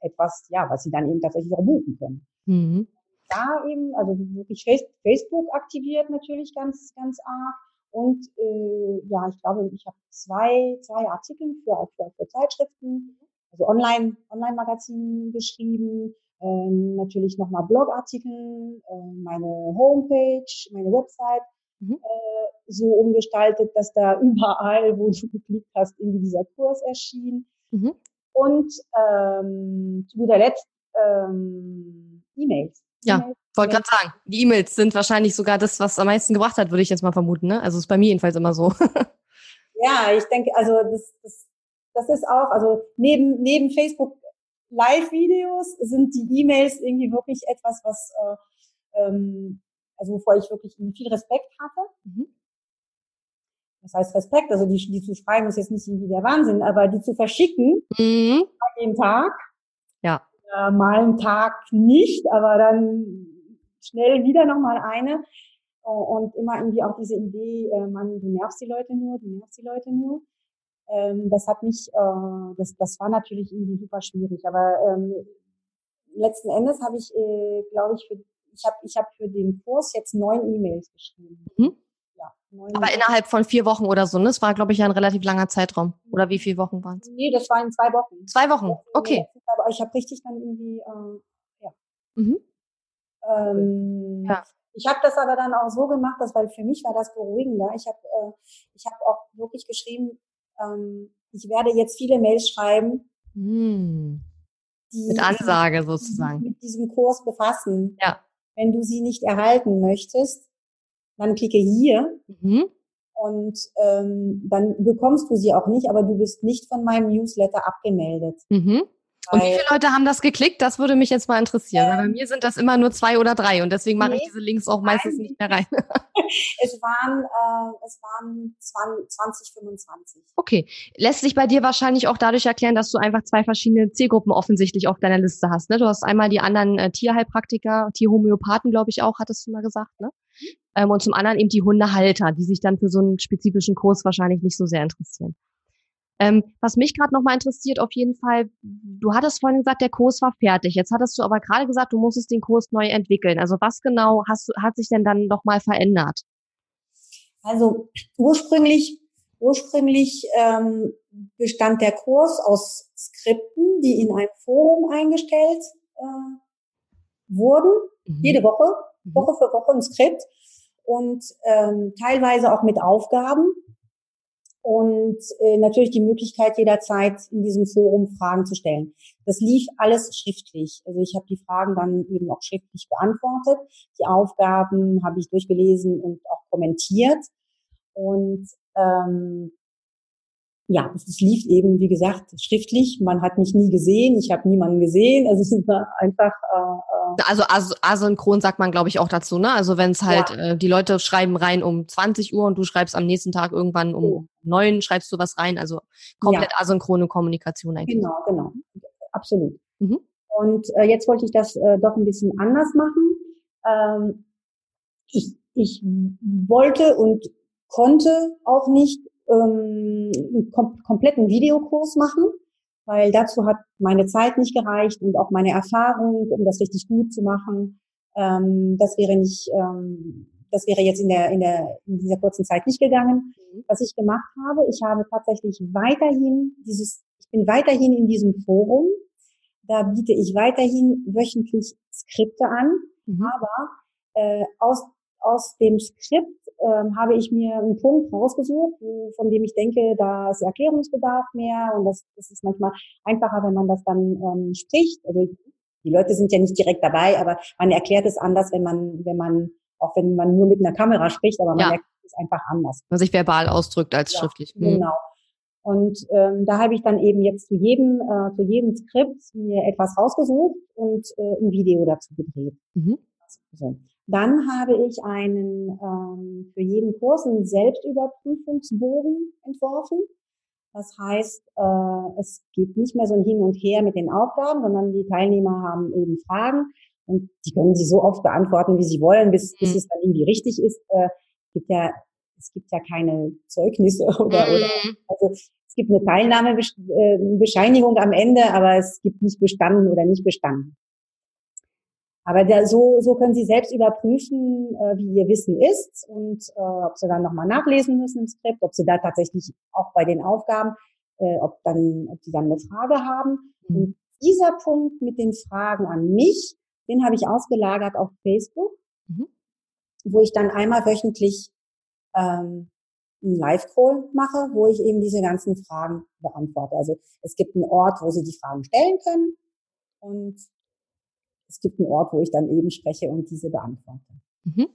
etwas, ja, was sie dann eben tatsächlich auch buchen können. Mhm. Da eben, also wirklich Facebook aktiviert natürlich ganz, ganz arg. Und äh, ja, ich glaube, ich habe zwei, zwei Artikel für, für, für Zeitschriften, also Online, Online-Magazinen geschrieben, ähm, natürlich nochmal Blogartikel, äh, meine Homepage, meine Website mhm. äh, so umgestaltet, dass da überall, wo du geklickt hast, irgendwie dieser Kurs erschien. Mhm. Und ähm, zu guter Letzt ähm, E-Mails. Ja, wollte gerade sagen, die E-Mails sind wahrscheinlich sogar das, was am meisten gebracht hat, würde ich jetzt mal vermuten. Ne? Also ist bei mir jedenfalls immer so. ja, ich denke, also das, das, das ist auch, also neben, neben Facebook Live-Videos sind die E-Mails irgendwie wirklich etwas, was, äh, ähm, also wovor ich wirklich viel Respekt hatte. Mhm. Das heißt Respekt, also die, die zu schreiben ist jetzt nicht irgendwie der Wahnsinn, aber die zu verschicken, mhm. jeden Tag. Ja. Äh, mal einen Tag nicht, aber dann schnell wieder nochmal eine. Und immer irgendwie auch diese Idee, äh, man, du nervst die Leute nur, du nervst die Leute nur. Ähm, das hat mich, äh, das, das war natürlich irgendwie super schwierig. Aber ähm, letzten Endes habe ich, äh, glaube ich, für, ich habe ich hab für den Kurs jetzt neun E-Mails geschrieben. Mhm. Ja, Aber innerhalb von vier Wochen oder so, ne? Das war, glaube ich, ja ein relativ langer Zeitraum. Oder wie viele Wochen waren es? Nee, das war in zwei Wochen. Zwei Wochen, okay. Aber ich habe richtig dann irgendwie, äh, ja. Mhm. Ähm, ja. Ich habe das aber dann auch so gemacht, dass, weil für mich war das beruhigender. Ich habe äh, ich hab auch wirklich geschrieben, ähm, ich werde jetzt viele Mails schreiben, hm. die mit Ansage sozusagen mit diesem Kurs befassen. Ja. Wenn du sie nicht erhalten möchtest, dann klicke hier mhm. und ähm, dann bekommst du sie auch nicht, aber du bist nicht von meinem Newsletter abgemeldet. Mhm. Und wie viele Leute haben das geklickt? Das würde mich jetzt mal interessieren. Ähm, bei mir sind das immer nur zwei oder drei und deswegen mache nee, ich diese Links auch meistens nein. nicht mehr rein. es waren, äh, es waren 20, 25. Okay. Lässt sich bei dir wahrscheinlich auch dadurch erklären, dass du einfach zwei verschiedene Zielgruppen offensichtlich auf deiner Liste hast. Ne? Du hast einmal die anderen äh, Tierheilpraktiker, Tierhomöopathen, glaube ich auch, hattest du mal gesagt, ne? Ähm, und zum anderen eben die Hundehalter, die sich dann für so einen spezifischen Kurs wahrscheinlich nicht so sehr interessieren. Ähm, was mich gerade nochmal interessiert, auf jeden Fall, du hattest vorhin gesagt, der Kurs war fertig. Jetzt hattest du aber gerade gesagt, du musstest den Kurs neu entwickeln. Also was genau hast, hat sich denn dann nochmal verändert? Also ursprünglich, ursprünglich ähm, bestand der Kurs aus Skripten, die in einem Forum eingestellt äh, wurden. Mhm. Jede Woche, mhm. Woche für Woche ein Skript und ähm, teilweise auch mit Aufgaben und äh, natürlich die Möglichkeit jederzeit in diesem Forum Fragen zu stellen. Das lief alles schriftlich. Also ich habe die Fragen dann eben auch schriftlich beantwortet. Die Aufgaben habe ich durchgelesen und auch kommentiert. Und ähm, ja, es lief eben, wie gesagt, schriftlich. Man hat mich nie gesehen, ich habe niemanden gesehen. Also es war einfach. Äh, äh also as asynchron sagt man, glaube ich, auch dazu, ne? Also wenn es halt, ja. äh, die Leute schreiben rein um 20 Uhr und du schreibst am nächsten Tag irgendwann um oh. neun, schreibst du was rein. Also komplett ja. asynchrone Kommunikation eigentlich. Genau, genau. Absolut. Mhm. Und äh, jetzt wollte ich das äh, doch ein bisschen anders machen. Ähm, ich, ich wollte und konnte auch nicht ähm, einen kom kompletten Videokurs machen, weil dazu hat meine Zeit nicht gereicht und auch meine Erfahrung, um das richtig gut zu machen. Ähm, das wäre nicht, ähm, das wäre jetzt in der, in der, in dieser kurzen Zeit nicht gegangen. Mhm. Was ich gemacht habe, ich habe tatsächlich weiterhin dieses, ich bin weiterhin in diesem Forum. Da biete ich weiterhin wöchentlich Skripte an, mhm. aber äh, aus aus dem Skript ähm, habe ich mir einen Punkt rausgesucht, von dem ich denke, da ist Erklärungsbedarf mehr und das, das ist manchmal einfacher, wenn man das dann ähm, spricht. Also die Leute sind ja nicht direkt dabei, aber man erklärt es anders, wenn man, wenn man, auch wenn man nur mit einer Kamera spricht, aber man ja. erklärt es einfach anders. Man sich verbal ausdrückt als ja, schriftlich. Mhm. Genau. Und ähm, da habe ich dann eben jetzt zu jedem, äh, zu jedem Skript mir etwas rausgesucht und äh, ein Video dazu gedreht. Mhm. So. Dann habe ich einen ähm, für jeden Kurs einen Selbstüberprüfungsbogen entworfen. Das heißt, äh, es gibt nicht mehr so ein Hin und Her mit den Aufgaben, sondern die Teilnehmer haben eben Fragen und die können sie so oft beantworten, wie sie wollen, bis, bis mhm. es dann irgendwie richtig ist. Äh, gibt ja, es gibt ja keine Zeugnisse oder, mhm. oder also es gibt eine Teilnahmebescheinigung am Ende, aber es gibt nicht bestanden oder nicht bestanden. Aber der, so, so können Sie selbst überprüfen, äh, wie Ihr Wissen ist und äh, ob Sie dann nochmal nachlesen müssen im Skript, ob Sie da tatsächlich auch bei den Aufgaben, äh, ob dann, ob Sie dann eine Frage haben. Mhm. Und dieser Punkt mit den Fragen an mich, den habe ich ausgelagert auf Facebook, mhm. wo ich dann einmal wöchentlich ähm, einen Live-Call mache, wo ich eben diese ganzen Fragen beantworte. Also es gibt einen Ort, wo Sie die Fragen stellen können und es gibt einen Ort, wo ich dann eben spreche und diese beantworte. Mhm.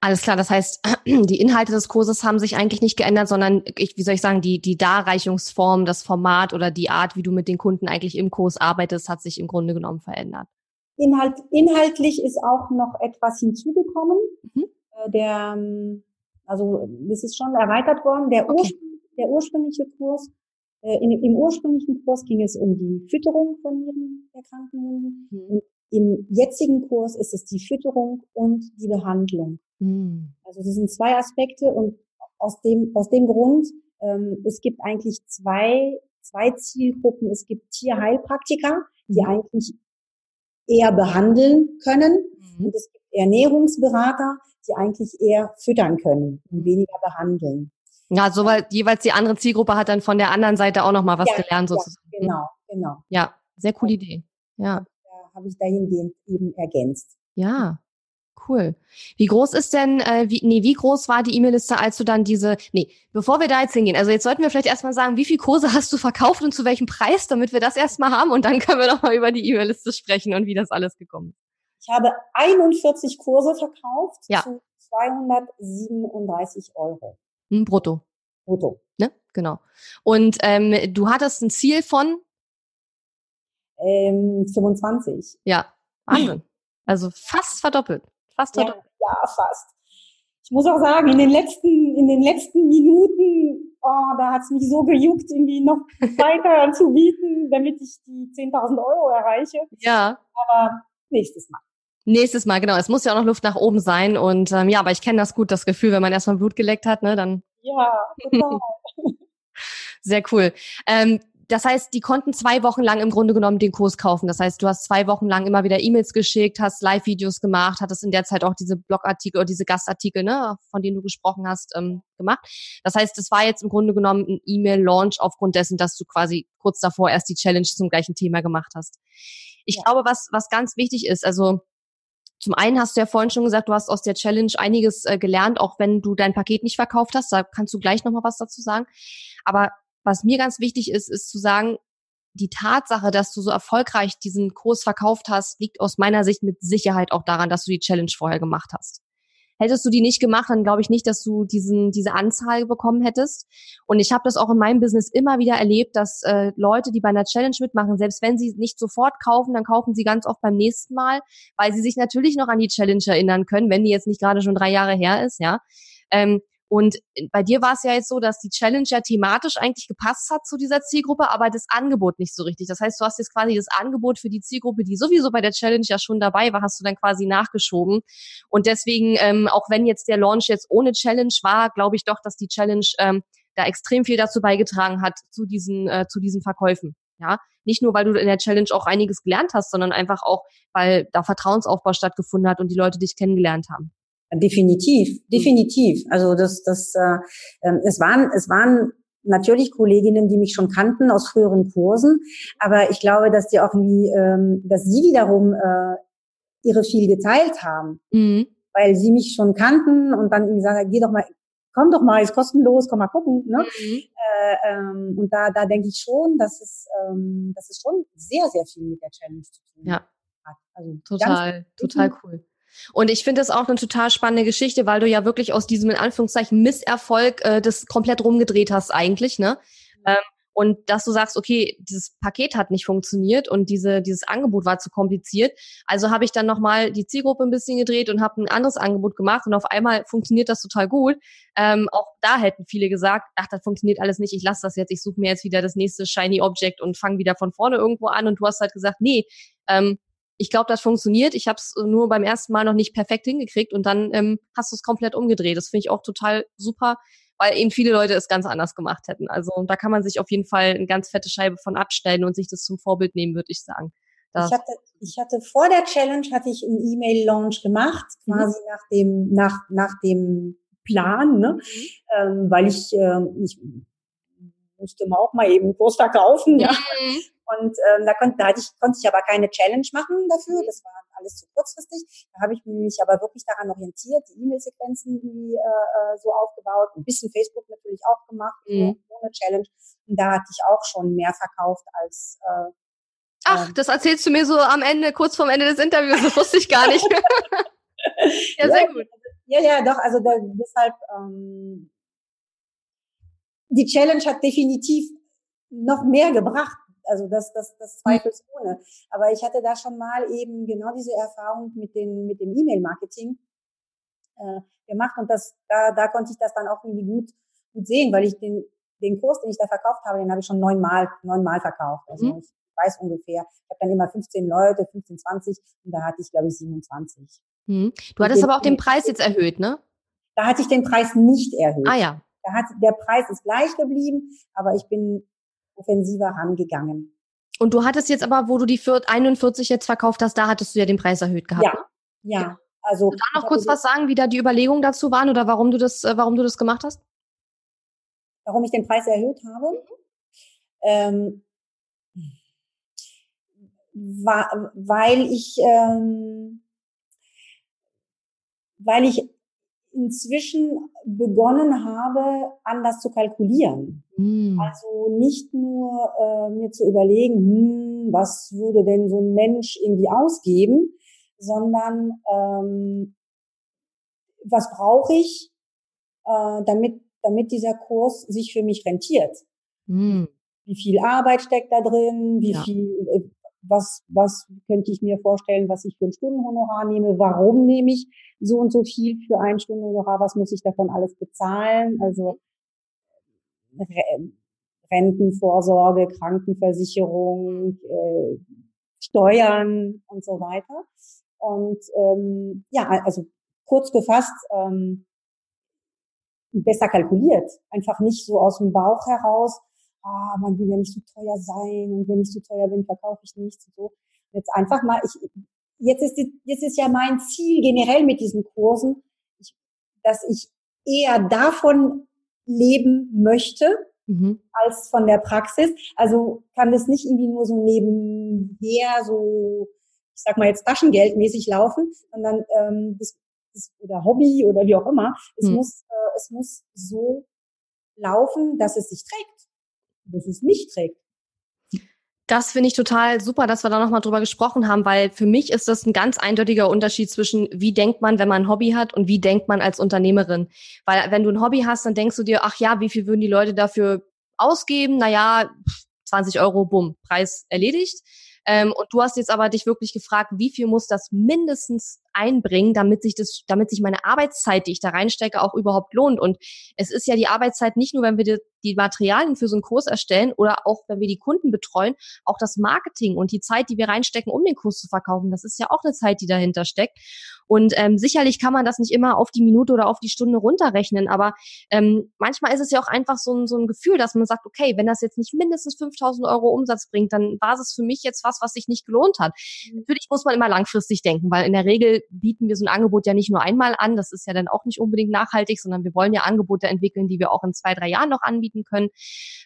Alles klar, das heißt, die Inhalte des Kurses haben sich eigentlich nicht geändert, sondern ich, wie soll ich sagen, die, die Darreichungsform, das Format oder die Art, wie du mit den Kunden eigentlich im Kurs arbeitest, hat sich im Grunde genommen verändert. Inhalt, inhaltlich ist auch noch etwas hinzugekommen. Mhm. Äh, der, ähm, also das ist schon erweitert worden. Der, okay. Urspr der ursprüngliche Kurs äh, in, Im ursprünglichen Kurs ging es um die Fütterung von ihren erkrankten Hunden. Mhm. Im jetzigen Kurs ist es die Fütterung und die Behandlung. Mhm. Also das sind zwei Aspekte und aus dem, aus dem Grund, ähm, es gibt eigentlich zwei, zwei Zielgruppen. Es gibt Tierheilpraktiker, die mhm. eigentlich eher behandeln können mhm. und es gibt Ernährungsberater, die eigentlich eher füttern können und mhm. weniger behandeln. Ja, so weil jeweils die andere Zielgruppe hat dann von der anderen Seite auch noch mal was ja, gelernt sozusagen. Ja, genau, genau. Ja, sehr coole Idee. Ja. Habe ich dahingehend eben ergänzt. Ja, cool. Wie groß ist denn, äh, wie, nee, wie groß war die E-Mail-Liste, als du dann diese, nee, bevor wir da jetzt hingehen, also jetzt sollten wir vielleicht erstmal sagen, wie viele Kurse hast du verkauft und zu welchem Preis, damit wir das erstmal haben und dann können wir noch mal über die E-Mail-Liste sprechen und wie das alles gekommen ist. Ich habe 41 Kurse verkauft ja. zu 237 Euro. Hm, brutto. Brutto. Ne? Genau. Und ähm, du hattest ein Ziel von? Ähm, 25. Ja, Wahnsinn. Also fast verdoppelt. Fast verdoppelt. Ja, ja, fast. Ich muss auch sagen, in den letzten, in den letzten Minuten, oh, da hat's mich so gejuckt, irgendwie noch weiter zu bieten, damit ich die 10.000 Euro erreiche. Ja. Aber nächstes Mal. Nächstes Mal, genau. Es muss ja auch noch Luft nach oben sein. Und ähm, ja, aber ich kenne das gut, das Gefühl, wenn man erstmal Blut geleckt hat, ne, dann. Ja, total. Sehr cool. Ähm, das heißt, die konnten zwei Wochen lang im Grunde genommen den Kurs kaufen. Das heißt, du hast zwei Wochen lang immer wieder E-Mails geschickt, hast Live-Videos gemacht, hattest in der Zeit auch diese Blogartikel oder diese Gastartikel, ne, von denen du gesprochen hast, ähm, gemacht. Das heißt, es war jetzt im Grunde genommen ein E-Mail-Launch aufgrund dessen, dass du quasi kurz davor erst die Challenge zum gleichen Thema gemacht hast. Ich ja. glaube, was, was ganz wichtig ist, also zum einen hast du ja vorhin schon gesagt, du hast aus der Challenge einiges äh, gelernt, auch wenn du dein Paket nicht verkauft hast. Da kannst du gleich nochmal was dazu sagen. Aber was mir ganz wichtig ist, ist zu sagen, die Tatsache, dass du so erfolgreich diesen Kurs verkauft hast, liegt aus meiner Sicht mit Sicherheit auch daran, dass du die Challenge vorher gemacht hast. Hättest du die nicht gemacht, dann glaube ich nicht, dass du diesen, diese Anzahl bekommen hättest. Und ich habe das auch in meinem Business immer wieder erlebt, dass äh, Leute, die bei einer Challenge mitmachen, selbst wenn sie nicht sofort kaufen, dann kaufen sie ganz oft beim nächsten Mal, weil sie sich natürlich noch an die Challenge erinnern können, wenn die jetzt nicht gerade schon drei Jahre her ist, ja. Ähm, und bei dir war es ja jetzt so, dass die Challenge ja thematisch eigentlich gepasst hat zu dieser Zielgruppe, aber das Angebot nicht so richtig. Das heißt, du hast jetzt quasi das Angebot für die Zielgruppe, die sowieso bei der Challenge ja schon dabei war, hast du dann quasi nachgeschoben. Und deswegen, ähm, auch wenn jetzt der Launch jetzt ohne Challenge war, glaube ich doch, dass die Challenge ähm, da extrem viel dazu beigetragen hat zu diesen, äh, zu diesen Verkäufen. Ja, nicht nur, weil du in der Challenge auch einiges gelernt hast, sondern einfach auch, weil da Vertrauensaufbau stattgefunden hat und die Leute dich kennengelernt haben. Definitiv, hm. definitiv. Also das, das, äh, äh, es waren, es waren natürlich Kolleginnen, die mich schon kannten aus früheren Kursen, aber ich glaube, dass die auch irgendwie, ähm, dass sie wiederum äh, ihre viel geteilt haben, mhm. weil sie mich schon kannten und dann irgendwie sagen, geh doch mal, komm doch mal, ist kostenlos, komm mal gucken. Ne? Mhm. Äh, ähm, und da, da denke ich schon, dass es, ähm, dass es schon sehr, sehr viel mit der Challenge zu tun ja. hat. Also total, total cool. Und ich finde das auch eine total spannende Geschichte, weil du ja wirklich aus diesem in Anführungszeichen Misserfolg äh, das komplett rumgedreht hast eigentlich, ne? Ähm, und dass du sagst, okay, dieses Paket hat nicht funktioniert und diese, dieses Angebot war zu kompliziert. Also habe ich dann nochmal die Zielgruppe ein bisschen gedreht und habe ein anderes Angebot gemacht und auf einmal funktioniert das total gut. Ähm, auch da hätten viele gesagt, ach, das funktioniert alles nicht, ich lasse das jetzt, ich suche mir jetzt wieder das nächste Shiny Object und fange wieder von vorne irgendwo an. Und du hast halt gesagt, nee, ähm, ich glaube, das funktioniert. Ich habe es nur beim ersten Mal noch nicht perfekt hingekriegt und dann ähm, hast du es komplett umgedreht. Das finde ich auch total super, weil eben viele Leute es ganz anders gemacht hätten. Also da kann man sich auf jeden Fall eine ganz fette Scheibe von abstellen und sich das zum Vorbild nehmen, würde ich sagen. ich hatte, ich hatte vor der Challenge hatte ich einen E-Mail-Launch gemacht, mhm. quasi mhm. nach dem nach nach dem Plan, ne? Mhm. Ähm, weil ich, äh, ich musste mal auch mal eben einen Kurs verkaufen. Ja. Mhm. Und ähm, da, konnte, da hatte ich, konnte ich aber keine Challenge machen dafür. Mhm. Das war alles zu kurzfristig. Da habe ich mich aber wirklich daran orientiert, die E-Mail-Sequenzen äh, äh, so aufgebaut, ein bisschen Facebook natürlich auch gemacht, mhm. ohne Challenge. Und da hatte ich auch schon mehr verkauft als äh, Ach, ähm, das erzählst du mir so am Ende, kurz vorm Ende des Interviews, das wusste ich gar nicht. ja, sehr gut. Ja, ja, doch, also da, deshalb, ähm, die Challenge hat definitiv noch mehr gebracht, also das, das, das zweifelsohne. Aber ich hatte da schon mal eben genau diese Erfahrung mit, den, mit dem E-Mail-Marketing äh, gemacht und das, da, da konnte ich das dann auch irgendwie gut, gut sehen, weil ich den, den Kurs, den ich da verkauft habe, den habe ich schon neunmal, neunmal verkauft. Also mhm. ich weiß ungefähr. Ich habe dann immer 15 Leute, 15, 20 und da hatte ich, glaube ich, 27. Mhm. Du hattest aber auch den Preis jetzt erhöht, ne? Da hatte ich den Preis nicht erhöht. Ah ja. Da hat, der Preis ist gleich geblieben, aber ich bin offensiver rangegangen. Und du hattest jetzt aber, wo du die 41 jetzt verkauft hast, da hattest du ja den Preis erhöht gehabt. Ja, ne? ja. Also. Kannst du da noch kurz was sagen, wie da die Überlegungen dazu waren oder warum du das, äh, warum du das gemacht hast? Warum ich den Preis erhöht habe? Ähm, war, weil ich, ähm, weil ich inzwischen begonnen habe, anders zu kalkulieren. Mm. Also nicht nur äh, mir zu überlegen, hm, was würde denn so ein Mensch irgendwie ausgeben, sondern ähm, was brauche ich, äh, damit, damit dieser Kurs sich für mich rentiert. Mm. Wie viel Arbeit steckt da drin? Wie ja. viel, äh, was, was könnte ich mir vorstellen, was ich für ein Stundenhonorar nehme, warum nehme ich so und so viel für ein Stundenhonorar, was muss ich davon alles bezahlen, also Rentenvorsorge, Krankenversicherung, äh, Steuern und so weiter. Und ähm, ja, also kurz gefasst, ähm, besser kalkuliert, einfach nicht so aus dem Bauch heraus, ah, man will ja nicht so teuer sein und wenn ich so teuer bin, verkaufe ich nichts und so. Jetzt einfach mal, ich, jetzt ist, die, jetzt ist ja mein Ziel generell mit diesen Kursen, ich, dass ich eher davon leben möchte, mhm. als von der Praxis. Also kann das nicht irgendwie nur so nebenher so, ich sag mal jetzt Taschengeldmäßig laufen, sondern ähm, das, das, oder Hobby oder wie auch immer. Es mhm. muss, äh, es muss so laufen, dass es sich trägt dass es nicht trägt. Das finde ich total super, dass wir da nochmal drüber gesprochen haben, weil für mich ist das ein ganz eindeutiger Unterschied zwischen, wie denkt man, wenn man ein Hobby hat und wie denkt man als Unternehmerin. Weil wenn du ein Hobby hast, dann denkst du dir, ach ja, wie viel würden die Leute dafür ausgeben? Naja, 20 Euro, bumm, Preis erledigt. Ähm, und du hast jetzt aber dich wirklich gefragt, wie viel muss das mindestens einbringen, damit sich das, damit sich meine Arbeitszeit, die ich da reinstecke, auch überhaupt lohnt. Und es ist ja die Arbeitszeit nicht nur, wenn wir die, die Materialien für so einen Kurs erstellen oder auch wenn wir die Kunden betreuen, auch das Marketing und die Zeit, die wir reinstecken, um den Kurs zu verkaufen. Das ist ja auch eine Zeit, die dahinter steckt. Und ähm, sicherlich kann man das nicht immer auf die Minute oder auf die Stunde runterrechnen, aber ähm, manchmal ist es ja auch einfach so ein, so ein Gefühl, dass man sagt, okay, wenn das jetzt nicht mindestens 5000 Euro Umsatz bringt, dann war es für mich jetzt was, was sich nicht gelohnt hat. Mhm. Natürlich muss man immer langfristig denken, weil in der Regel bieten wir so ein Angebot ja nicht nur einmal an. Das ist ja dann auch nicht unbedingt nachhaltig, sondern wir wollen ja Angebote entwickeln, die wir auch in zwei, drei Jahren noch anbieten können.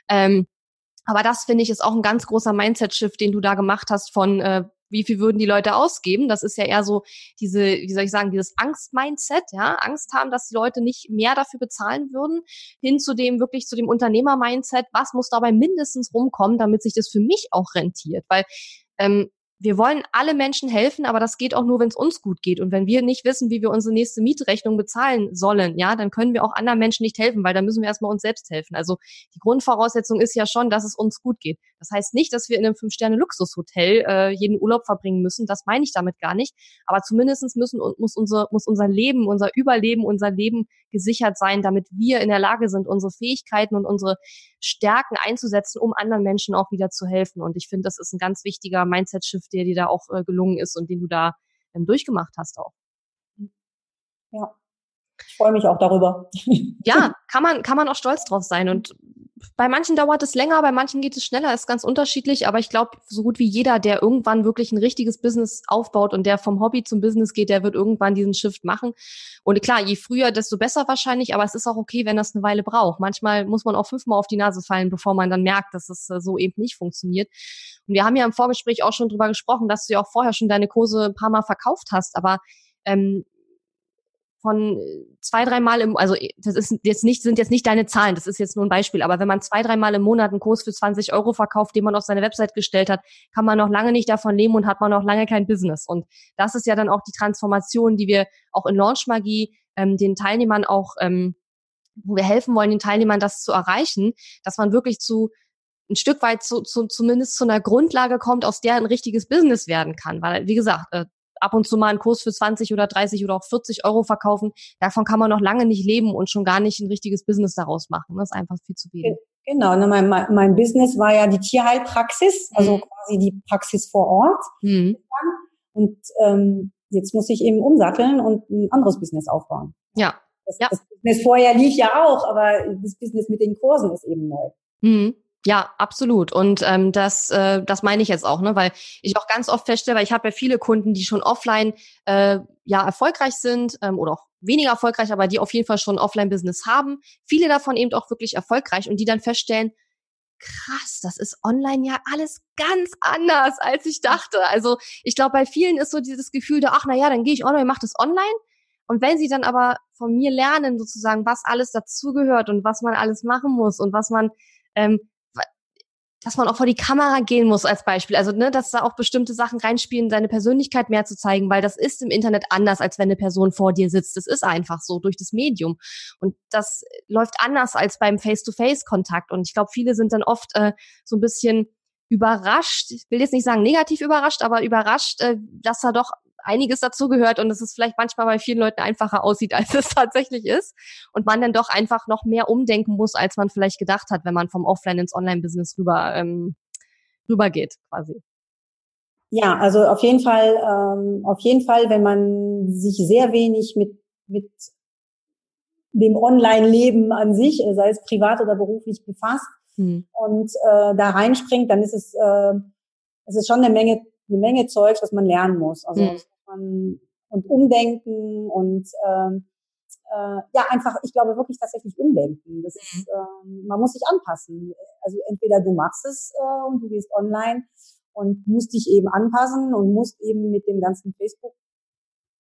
Ähm, aber das finde ich ist auch ein ganz großer Mindset-Shift, den du da gemacht hast von äh, wie viel würden die Leute ausgeben? Das ist ja eher so diese, wie soll ich sagen, dieses Angst-Mindset, ja, Angst haben, dass die Leute nicht mehr dafür bezahlen würden, hin zu dem wirklich zu dem Unternehmer-Mindset, was muss dabei mindestens rumkommen, damit sich das für mich auch rentiert, weil ähm, wir wollen alle Menschen helfen, aber das geht auch nur, wenn es uns gut geht. Und wenn wir nicht wissen, wie wir unsere nächste Mietrechnung bezahlen sollen, ja, dann können wir auch anderen Menschen nicht helfen, weil dann müssen wir erstmal uns selbst helfen. Also die Grundvoraussetzung ist ja schon, dass es uns gut geht. Das heißt nicht, dass wir in einem Fünf-Sterne-Luxushotel äh, jeden Urlaub verbringen müssen. Das meine ich damit gar nicht. Aber zumindestens müssen muss unser muss unser Leben, unser Überleben, unser Leben gesichert sein, damit wir in der Lage sind, unsere Fähigkeiten und unsere Stärken einzusetzen, um anderen Menschen auch wieder zu helfen. Und ich finde, das ist ein ganz wichtiger Mindset-Shift, der dir da auch äh, gelungen ist und den du da ähm, durchgemacht hast auch. Ja, ich freue mich auch darüber. ja, kann man, kann man auch stolz drauf sein. Und bei manchen dauert es länger, bei manchen geht es schneller, ist ganz unterschiedlich, aber ich glaube, so gut wie jeder, der irgendwann wirklich ein richtiges Business aufbaut und der vom Hobby zum Business geht, der wird irgendwann diesen Shift machen. Und klar, je früher, desto besser wahrscheinlich, aber es ist auch okay, wenn das eine Weile braucht. Manchmal muss man auch fünfmal auf die Nase fallen, bevor man dann merkt, dass es äh, so eben nicht funktioniert. Und wir haben ja im Vorgespräch auch schon drüber gesprochen, dass du ja auch vorher schon deine Kurse ein paar Mal verkauft hast, aber ähm, von zwei, dreimal im, also das ist jetzt nicht, sind jetzt nicht deine Zahlen, das ist jetzt nur ein Beispiel, aber wenn man zwei, dreimal im Monat einen Kurs für 20 Euro verkauft, den man auf seine Website gestellt hat, kann man noch lange nicht davon leben und hat man noch lange kein Business. Und das ist ja dann auch die Transformation, die wir auch in Launchmagie ähm, den Teilnehmern auch, ähm, wo wir helfen wollen, den Teilnehmern das zu erreichen, dass man wirklich zu ein Stück weit zu, zu, zumindest zu einer Grundlage kommt, aus der ein richtiges Business werden kann. Weil, wie gesagt, äh, ab und zu mal einen Kurs für 20 oder 30 oder auch 40 Euro verkaufen. Davon kann man noch lange nicht leben und schon gar nicht ein richtiges Business daraus machen. Das ist einfach viel zu wenig. Genau, ne, mein, mein Business war ja die Tierheilpraxis, also mhm. quasi die Praxis vor Ort. Mhm. Und ähm, jetzt muss ich eben umsatteln und ein anderes Business aufbauen. Ja. Das, ja. das Business vorher lief ja auch, aber das Business mit den Kursen ist eben neu. Mhm. Ja, absolut. Und ähm, das, äh, das meine ich jetzt auch, ne? weil ich auch ganz oft feststelle, weil ich habe ja viele Kunden, die schon offline äh, ja erfolgreich sind ähm, oder auch weniger erfolgreich, aber die auf jeden Fall schon Offline-Business haben. Viele davon eben auch wirklich erfolgreich und die dann feststellen, krass, das ist online ja alles ganz anders, als ich dachte. Also ich glaube, bei vielen ist so dieses Gefühl, da, ach na ja, dann gehe ich online, mache das online. Und wenn sie dann aber von mir lernen, sozusagen, was alles dazugehört und was man alles machen muss und was man ähm, dass man auch vor die Kamera gehen muss als Beispiel. Also, ne, dass da auch bestimmte Sachen reinspielen, seine Persönlichkeit mehr zu zeigen, weil das ist im Internet anders, als wenn eine Person vor dir sitzt. Das ist einfach so durch das Medium. Und das läuft anders als beim Face-to-Face-Kontakt. Und ich glaube, viele sind dann oft äh, so ein bisschen überrascht, ich will jetzt nicht sagen negativ überrascht, aber überrascht, äh, dass da doch einiges dazugehört und dass es vielleicht manchmal bei vielen Leuten einfacher aussieht, als es tatsächlich ist. Und man dann doch einfach noch mehr umdenken muss, als man vielleicht gedacht hat, wenn man vom Offline ins Online-Business rüber, ähm, rübergeht, quasi. Ja, also auf jeden Fall, ähm, auf jeden Fall, wenn man sich sehr wenig mit, mit dem Online-Leben an sich, sei es privat oder beruflich, befasst hm. und äh, da reinspringt, dann ist es, äh, es ist schon eine Menge, eine Menge Zeugs, was man lernen muss. Also hm man und umdenken und ähm, äh, ja einfach, ich glaube wirklich tatsächlich umdenken. Das ist, ähm, man muss sich anpassen. Also entweder du machst es äh, und du gehst online und musst dich eben anpassen und musst eben mit dem ganzen Facebook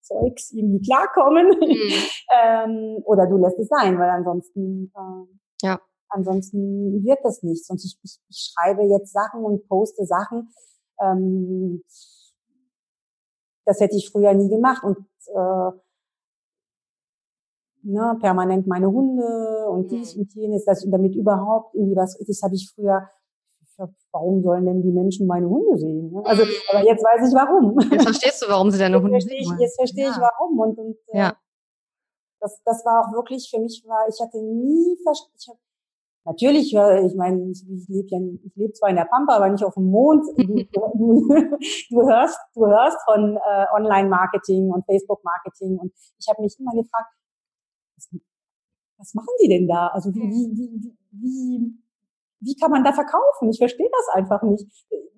Zeugs irgendwie klarkommen. Mhm. ähm, oder du lässt es sein, weil ansonsten äh, ja. ansonsten wird das nichts. Und ich, ich, ich schreibe jetzt Sachen und poste Sachen. Ähm, das hätte ich früher nie gemacht und äh, ne, permanent meine Hunde und dies mhm. und jenes, das, damit überhaupt irgendwie was, das habe ich früher warum sollen denn die Menschen meine Hunde sehen? Ne? Also, mhm. aber jetzt weiß ich warum. Jetzt verstehst du, warum sie deine Hunde sehen. Jetzt verstehe ja. ich warum. Und, und äh, ja. das, das war auch wirklich für mich war, ich hatte nie, ich habe Natürlich, ich meine, ich, ich lebe ja, ich lebe zwar in der Pampa, aber nicht auf dem Mond. Du, du, du hörst, du hörst von äh, Online-Marketing und Facebook-Marketing und ich habe mich immer gefragt, was, was machen die denn da? Also wie, wie, wie, wie, wie kann man da verkaufen? Ich verstehe das einfach nicht.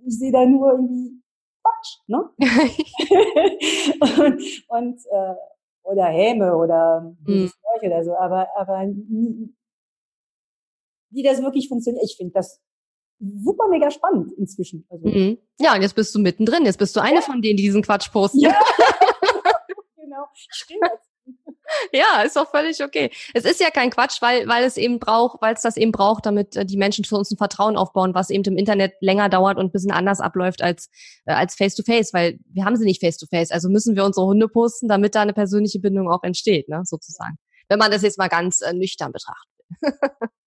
Ich sehe da nur irgendwie Quatsch, ne? und, und äh, oder Häme oder mhm. oder so, aber aber wie das wirklich funktioniert. Ich finde das super mega spannend inzwischen. Also. Mhm. Ja, und jetzt bist du mittendrin. Jetzt bist du eine ja. von denen, die diesen Quatsch posten. Ja. genau. Stimmt. Ja, ist auch völlig okay. Es ist ja kein Quatsch, weil, weil es eben braucht, weil es das eben braucht, damit äh, die Menschen für uns ein Vertrauen aufbauen, was eben im Internet länger dauert und ein bisschen anders abläuft als, äh, als face to face, weil wir haben sie nicht face to face. Also müssen wir unsere Hunde posten, damit da eine persönliche Bindung auch entsteht, ne, sozusagen. Wenn man das jetzt mal ganz äh, nüchtern betrachtet.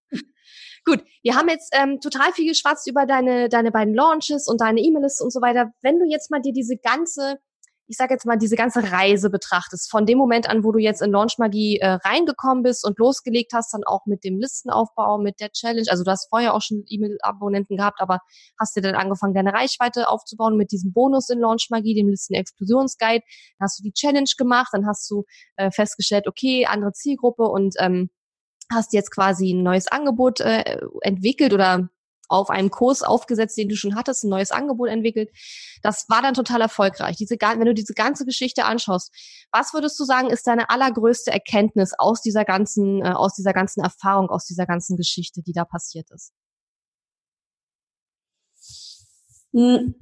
Gut, wir haben jetzt ähm, total viel geschwatzt über deine, deine beiden Launches und deine E-Mail-Liste und so weiter. Wenn du jetzt mal dir diese ganze ich sage jetzt mal, diese ganze Reise betrachtest, von dem Moment an, wo du jetzt in Launchmagie äh, reingekommen bist und losgelegt hast, dann auch mit dem Listenaufbau, mit der Challenge, also du hast vorher auch schon E-Mail-Abonnenten gehabt, aber hast dir dann angefangen, deine Reichweite aufzubauen mit diesem Bonus in Launchmagie, dem Listen-Explosionsguide, dann hast du die Challenge gemacht, dann hast du äh, festgestellt, okay, andere Zielgruppe und ähm, hast jetzt quasi ein neues Angebot äh, entwickelt oder auf einem Kurs aufgesetzt, den du schon hattest, ein neues Angebot entwickelt. Das war dann total erfolgreich. Diese, wenn du diese ganze Geschichte anschaust, was würdest du sagen, ist deine allergrößte Erkenntnis aus dieser ganzen, äh, aus dieser ganzen Erfahrung, aus dieser ganzen Geschichte, die da passiert ist? Hm.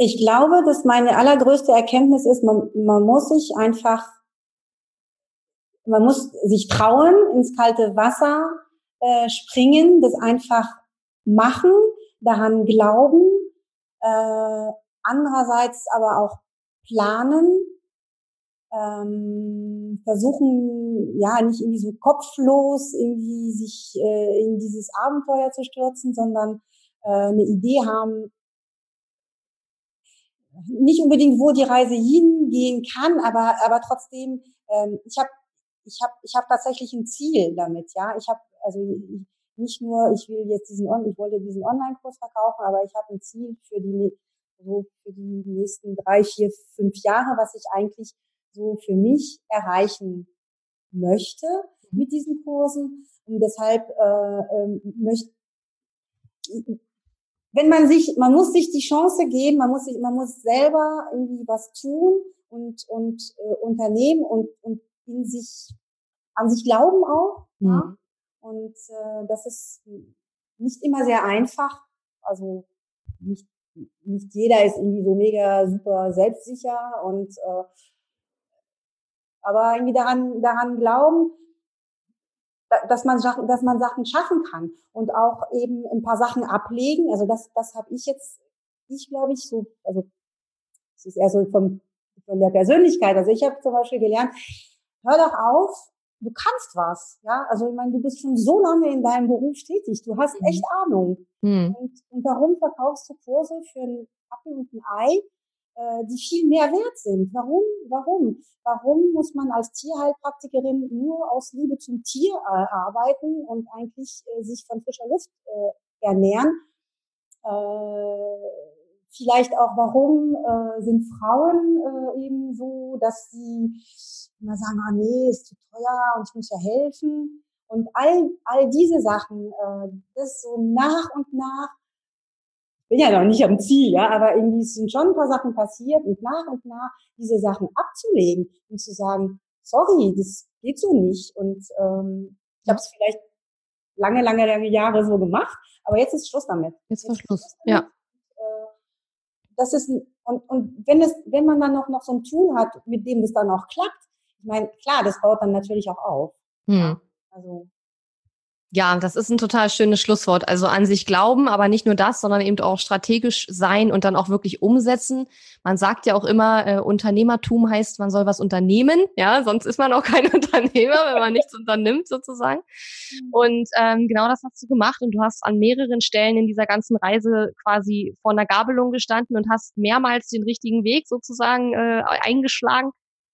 Ich glaube, dass meine allergrößte Erkenntnis ist, man, man muss sich einfach, man muss sich trauen, ins kalte Wasser äh, springen, das einfach machen, daran glauben, äh, andererseits aber auch planen, ähm, versuchen ja nicht irgendwie so kopflos irgendwie sich äh, in dieses Abenteuer zu stürzen, sondern äh, eine Idee haben, nicht unbedingt wo die Reise hingehen kann, aber aber trotzdem ähm, ich habe ich habe ich habe tatsächlich ein Ziel damit, ja. Ich habe also ich, nicht nur, ich will jetzt diesen, ich wollte diesen Online-Kurs verkaufen, aber ich habe ein Ziel für die, so für die nächsten drei, vier, fünf Jahre, was ich eigentlich so für mich erreichen möchte mhm. mit diesen Kursen. Und deshalb äh, äh, möchte, wenn man sich, man muss sich die Chance geben, man muss sich, man muss selber irgendwie was tun und und äh, unternehmen und und in sich an sich glauben auch. Mhm. Ja? Und äh, das ist nicht immer sehr einfach. Also nicht, nicht jeder ist irgendwie so mega super selbstsicher und äh, aber irgendwie daran, daran glauben, dass man, dass man Sachen schaffen kann und auch eben ein paar Sachen ablegen. Also das, das habe ich jetzt, ich glaube ich so, also es ist eher so vom, von der Persönlichkeit. Also ich habe zum Beispiel gelernt, hör doch auf, du kannst was, ja. Also ich meine, du bist schon so lange in deinem Beruf tätig, du hast echt mhm. Ahnung. Mhm. Und, und warum verkaufst du Kurse für ein Apfel und ein Ei, äh, die viel mehr wert sind? Warum? Warum? Warum muss man als Tierheilpraktikerin nur aus Liebe zum Tier äh, arbeiten und eigentlich äh, sich von frischer Luft äh, ernähren? Vielleicht auch, warum äh, sind Frauen äh, eben so, dass sie immer sagen, ah nee, ist zu teuer und ich muss ja helfen. Und all, all diese Sachen, äh, das so nach und nach, ich bin ja noch nicht am Ziel, ja, aber irgendwie sind schon ein paar Sachen passiert und nach und nach diese Sachen abzulegen und zu sagen, sorry, das geht so nicht. Und ähm, ich habe es vielleicht lange, lange, lange Jahre so gemacht, aber jetzt ist Schluss damit. Jetzt ist Schluss, ja das ist und, und wenn es, wenn man dann noch, noch so ein Tool hat, mit dem das dann auch klappt, ich meine, klar, das baut dann natürlich auch auf. Hm. Also ja, das ist ein total schönes Schlusswort. Also an sich glauben, aber nicht nur das, sondern eben auch strategisch sein und dann auch wirklich umsetzen. Man sagt ja auch immer, äh, Unternehmertum heißt, man soll was unternehmen. Ja, sonst ist man auch kein Unternehmer, wenn man nichts unternimmt sozusagen. Mhm. Und ähm, genau das hast du gemacht und du hast an mehreren Stellen in dieser ganzen Reise quasi vor einer Gabelung gestanden und hast mehrmals den richtigen Weg sozusagen äh, eingeschlagen.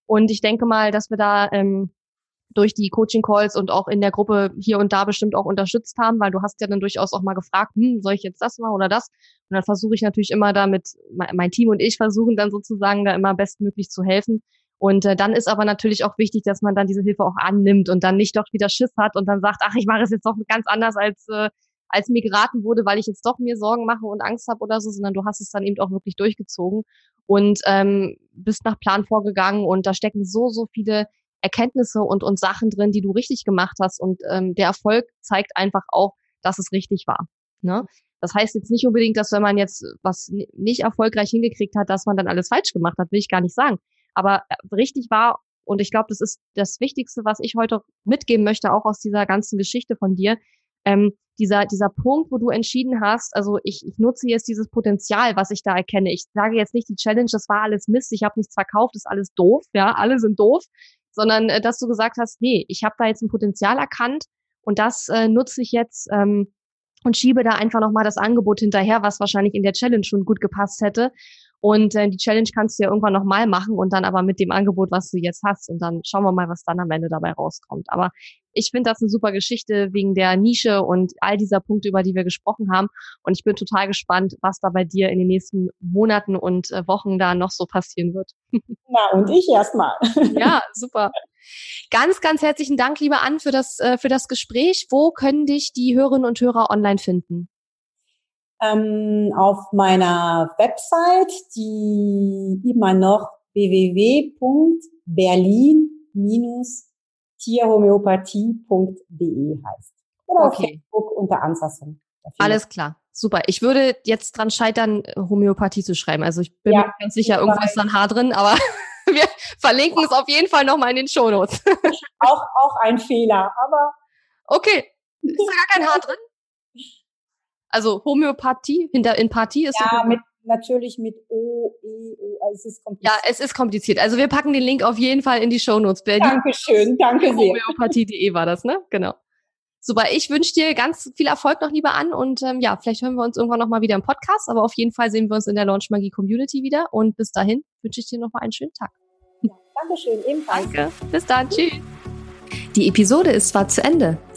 Und ich denke mal, dass wir da ähm, durch die Coaching-Calls und auch in der Gruppe hier und da bestimmt auch unterstützt haben, weil du hast ja dann durchaus auch mal gefragt, hm, soll ich jetzt das machen oder das? Und dann versuche ich natürlich immer damit, mein Team und ich versuchen dann sozusagen da immer bestmöglich zu helfen. Und äh, dann ist aber natürlich auch wichtig, dass man dann diese Hilfe auch annimmt und dann nicht doch wieder Schiss hat und dann sagt, ach, ich mache es jetzt doch ganz anders als äh, als mir geraten wurde, weil ich jetzt doch mir Sorgen mache und Angst habe oder so, sondern du hast es dann eben auch wirklich durchgezogen und ähm, bist nach Plan vorgegangen und da stecken so, so viele Erkenntnisse und, und Sachen drin, die du richtig gemacht hast. Und ähm, der Erfolg zeigt einfach auch, dass es richtig war. Ne? Das heißt jetzt nicht unbedingt, dass wenn man jetzt was nicht erfolgreich hingekriegt hat, dass man dann alles falsch gemacht hat, will ich gar nicht sagen. Aber äh, richtig war Und ich glaube, das ist das Wichtigste, was ich heute mitgeben möchte, auch aus dieser ganzen Geschichte von dir. Ähm, dieser, dieser Punkt, wo du entschieden hast, also ich, ich nutze jetzt dieses Potenzial, was ich da erkenne. Ich sage jetzt nicht die Challenge, das war alles Mist, ich habe nichts verkauft, ist alles doof, ja, alle sind doof, sondern äh, dass du gesagt hast, nee, ich habe da jetzt ein Potenzial erkannt und das äh, nutze ich jetzt ähm, und schiebe da einfach nochmal das Angebot hinterher, was wahrscheinlich in der Challenge schon gut gepasst hätte. Und äh, die Challenge kannst du ja irgendwann nochmal machen und dann aber mit dem Angebot, was du jetzt hast. Und dann schauen wir mal, was dann am Ende dabei rauskommt. Aber ich finde das eine super Geschichte wegen der Nische und all dieser Punkte, über die wir gesprochen haben. Und ich bin total gespannt, was da bei dir in den nächsten Monaten und äh, Wochen da noch so passieren wird. Na, und ich erstmal. ja, super. Ganz, ganz herzlichen Dank, liebe Ann, für das, äh, für das Gespräch. Wo können dich die Hörerinnen und Hörer online finden? ähm, auf meiner Website, die immer noch www.berlin-tierhomöopathie.de heißt. Oder okay. auf Facebook unter Ansasson. Alles klar. Super. Ich würde jetzt dran scheitern, Homöopathie zu schreiben. Also ich bin ja, mir ganz sicher, irgendwo ist dann Haar drin, aber wir verlinken es auf jeden Fall nochmal in den Shownotes. auch, auch ein Fehler, aber. Okay. Ist da gar kein Haar drin? Also Homöopathie, hinter in Partie ist Ja, mit, natürlich mit O, E, O, also es ist kompliziert. Ja, es ist kompliziert. Also wir packen den Link auf jeden Fall in die Show Notes. Dankeschön, danke sehr. Homöopathie.de war das, ne? Genau. Super, ich wünsche dir ganz viel Erfolg noch lieber an und ähm, ja, vielleicht hören wir uns irgendwann nochmal wieder im Podcast, aber auf jeden Fall sehen wir uns in der Launch Magie Community wieder und bis dahin wünsche ich dir nochmal einen schönen Tag. Ja, Dankeschön, ebenfalls. Danke, bis dann, tschüss. Die Episode ist zwar zu Ende,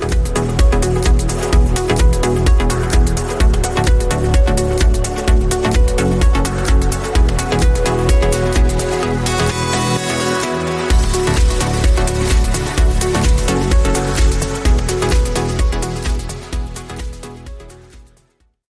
thank you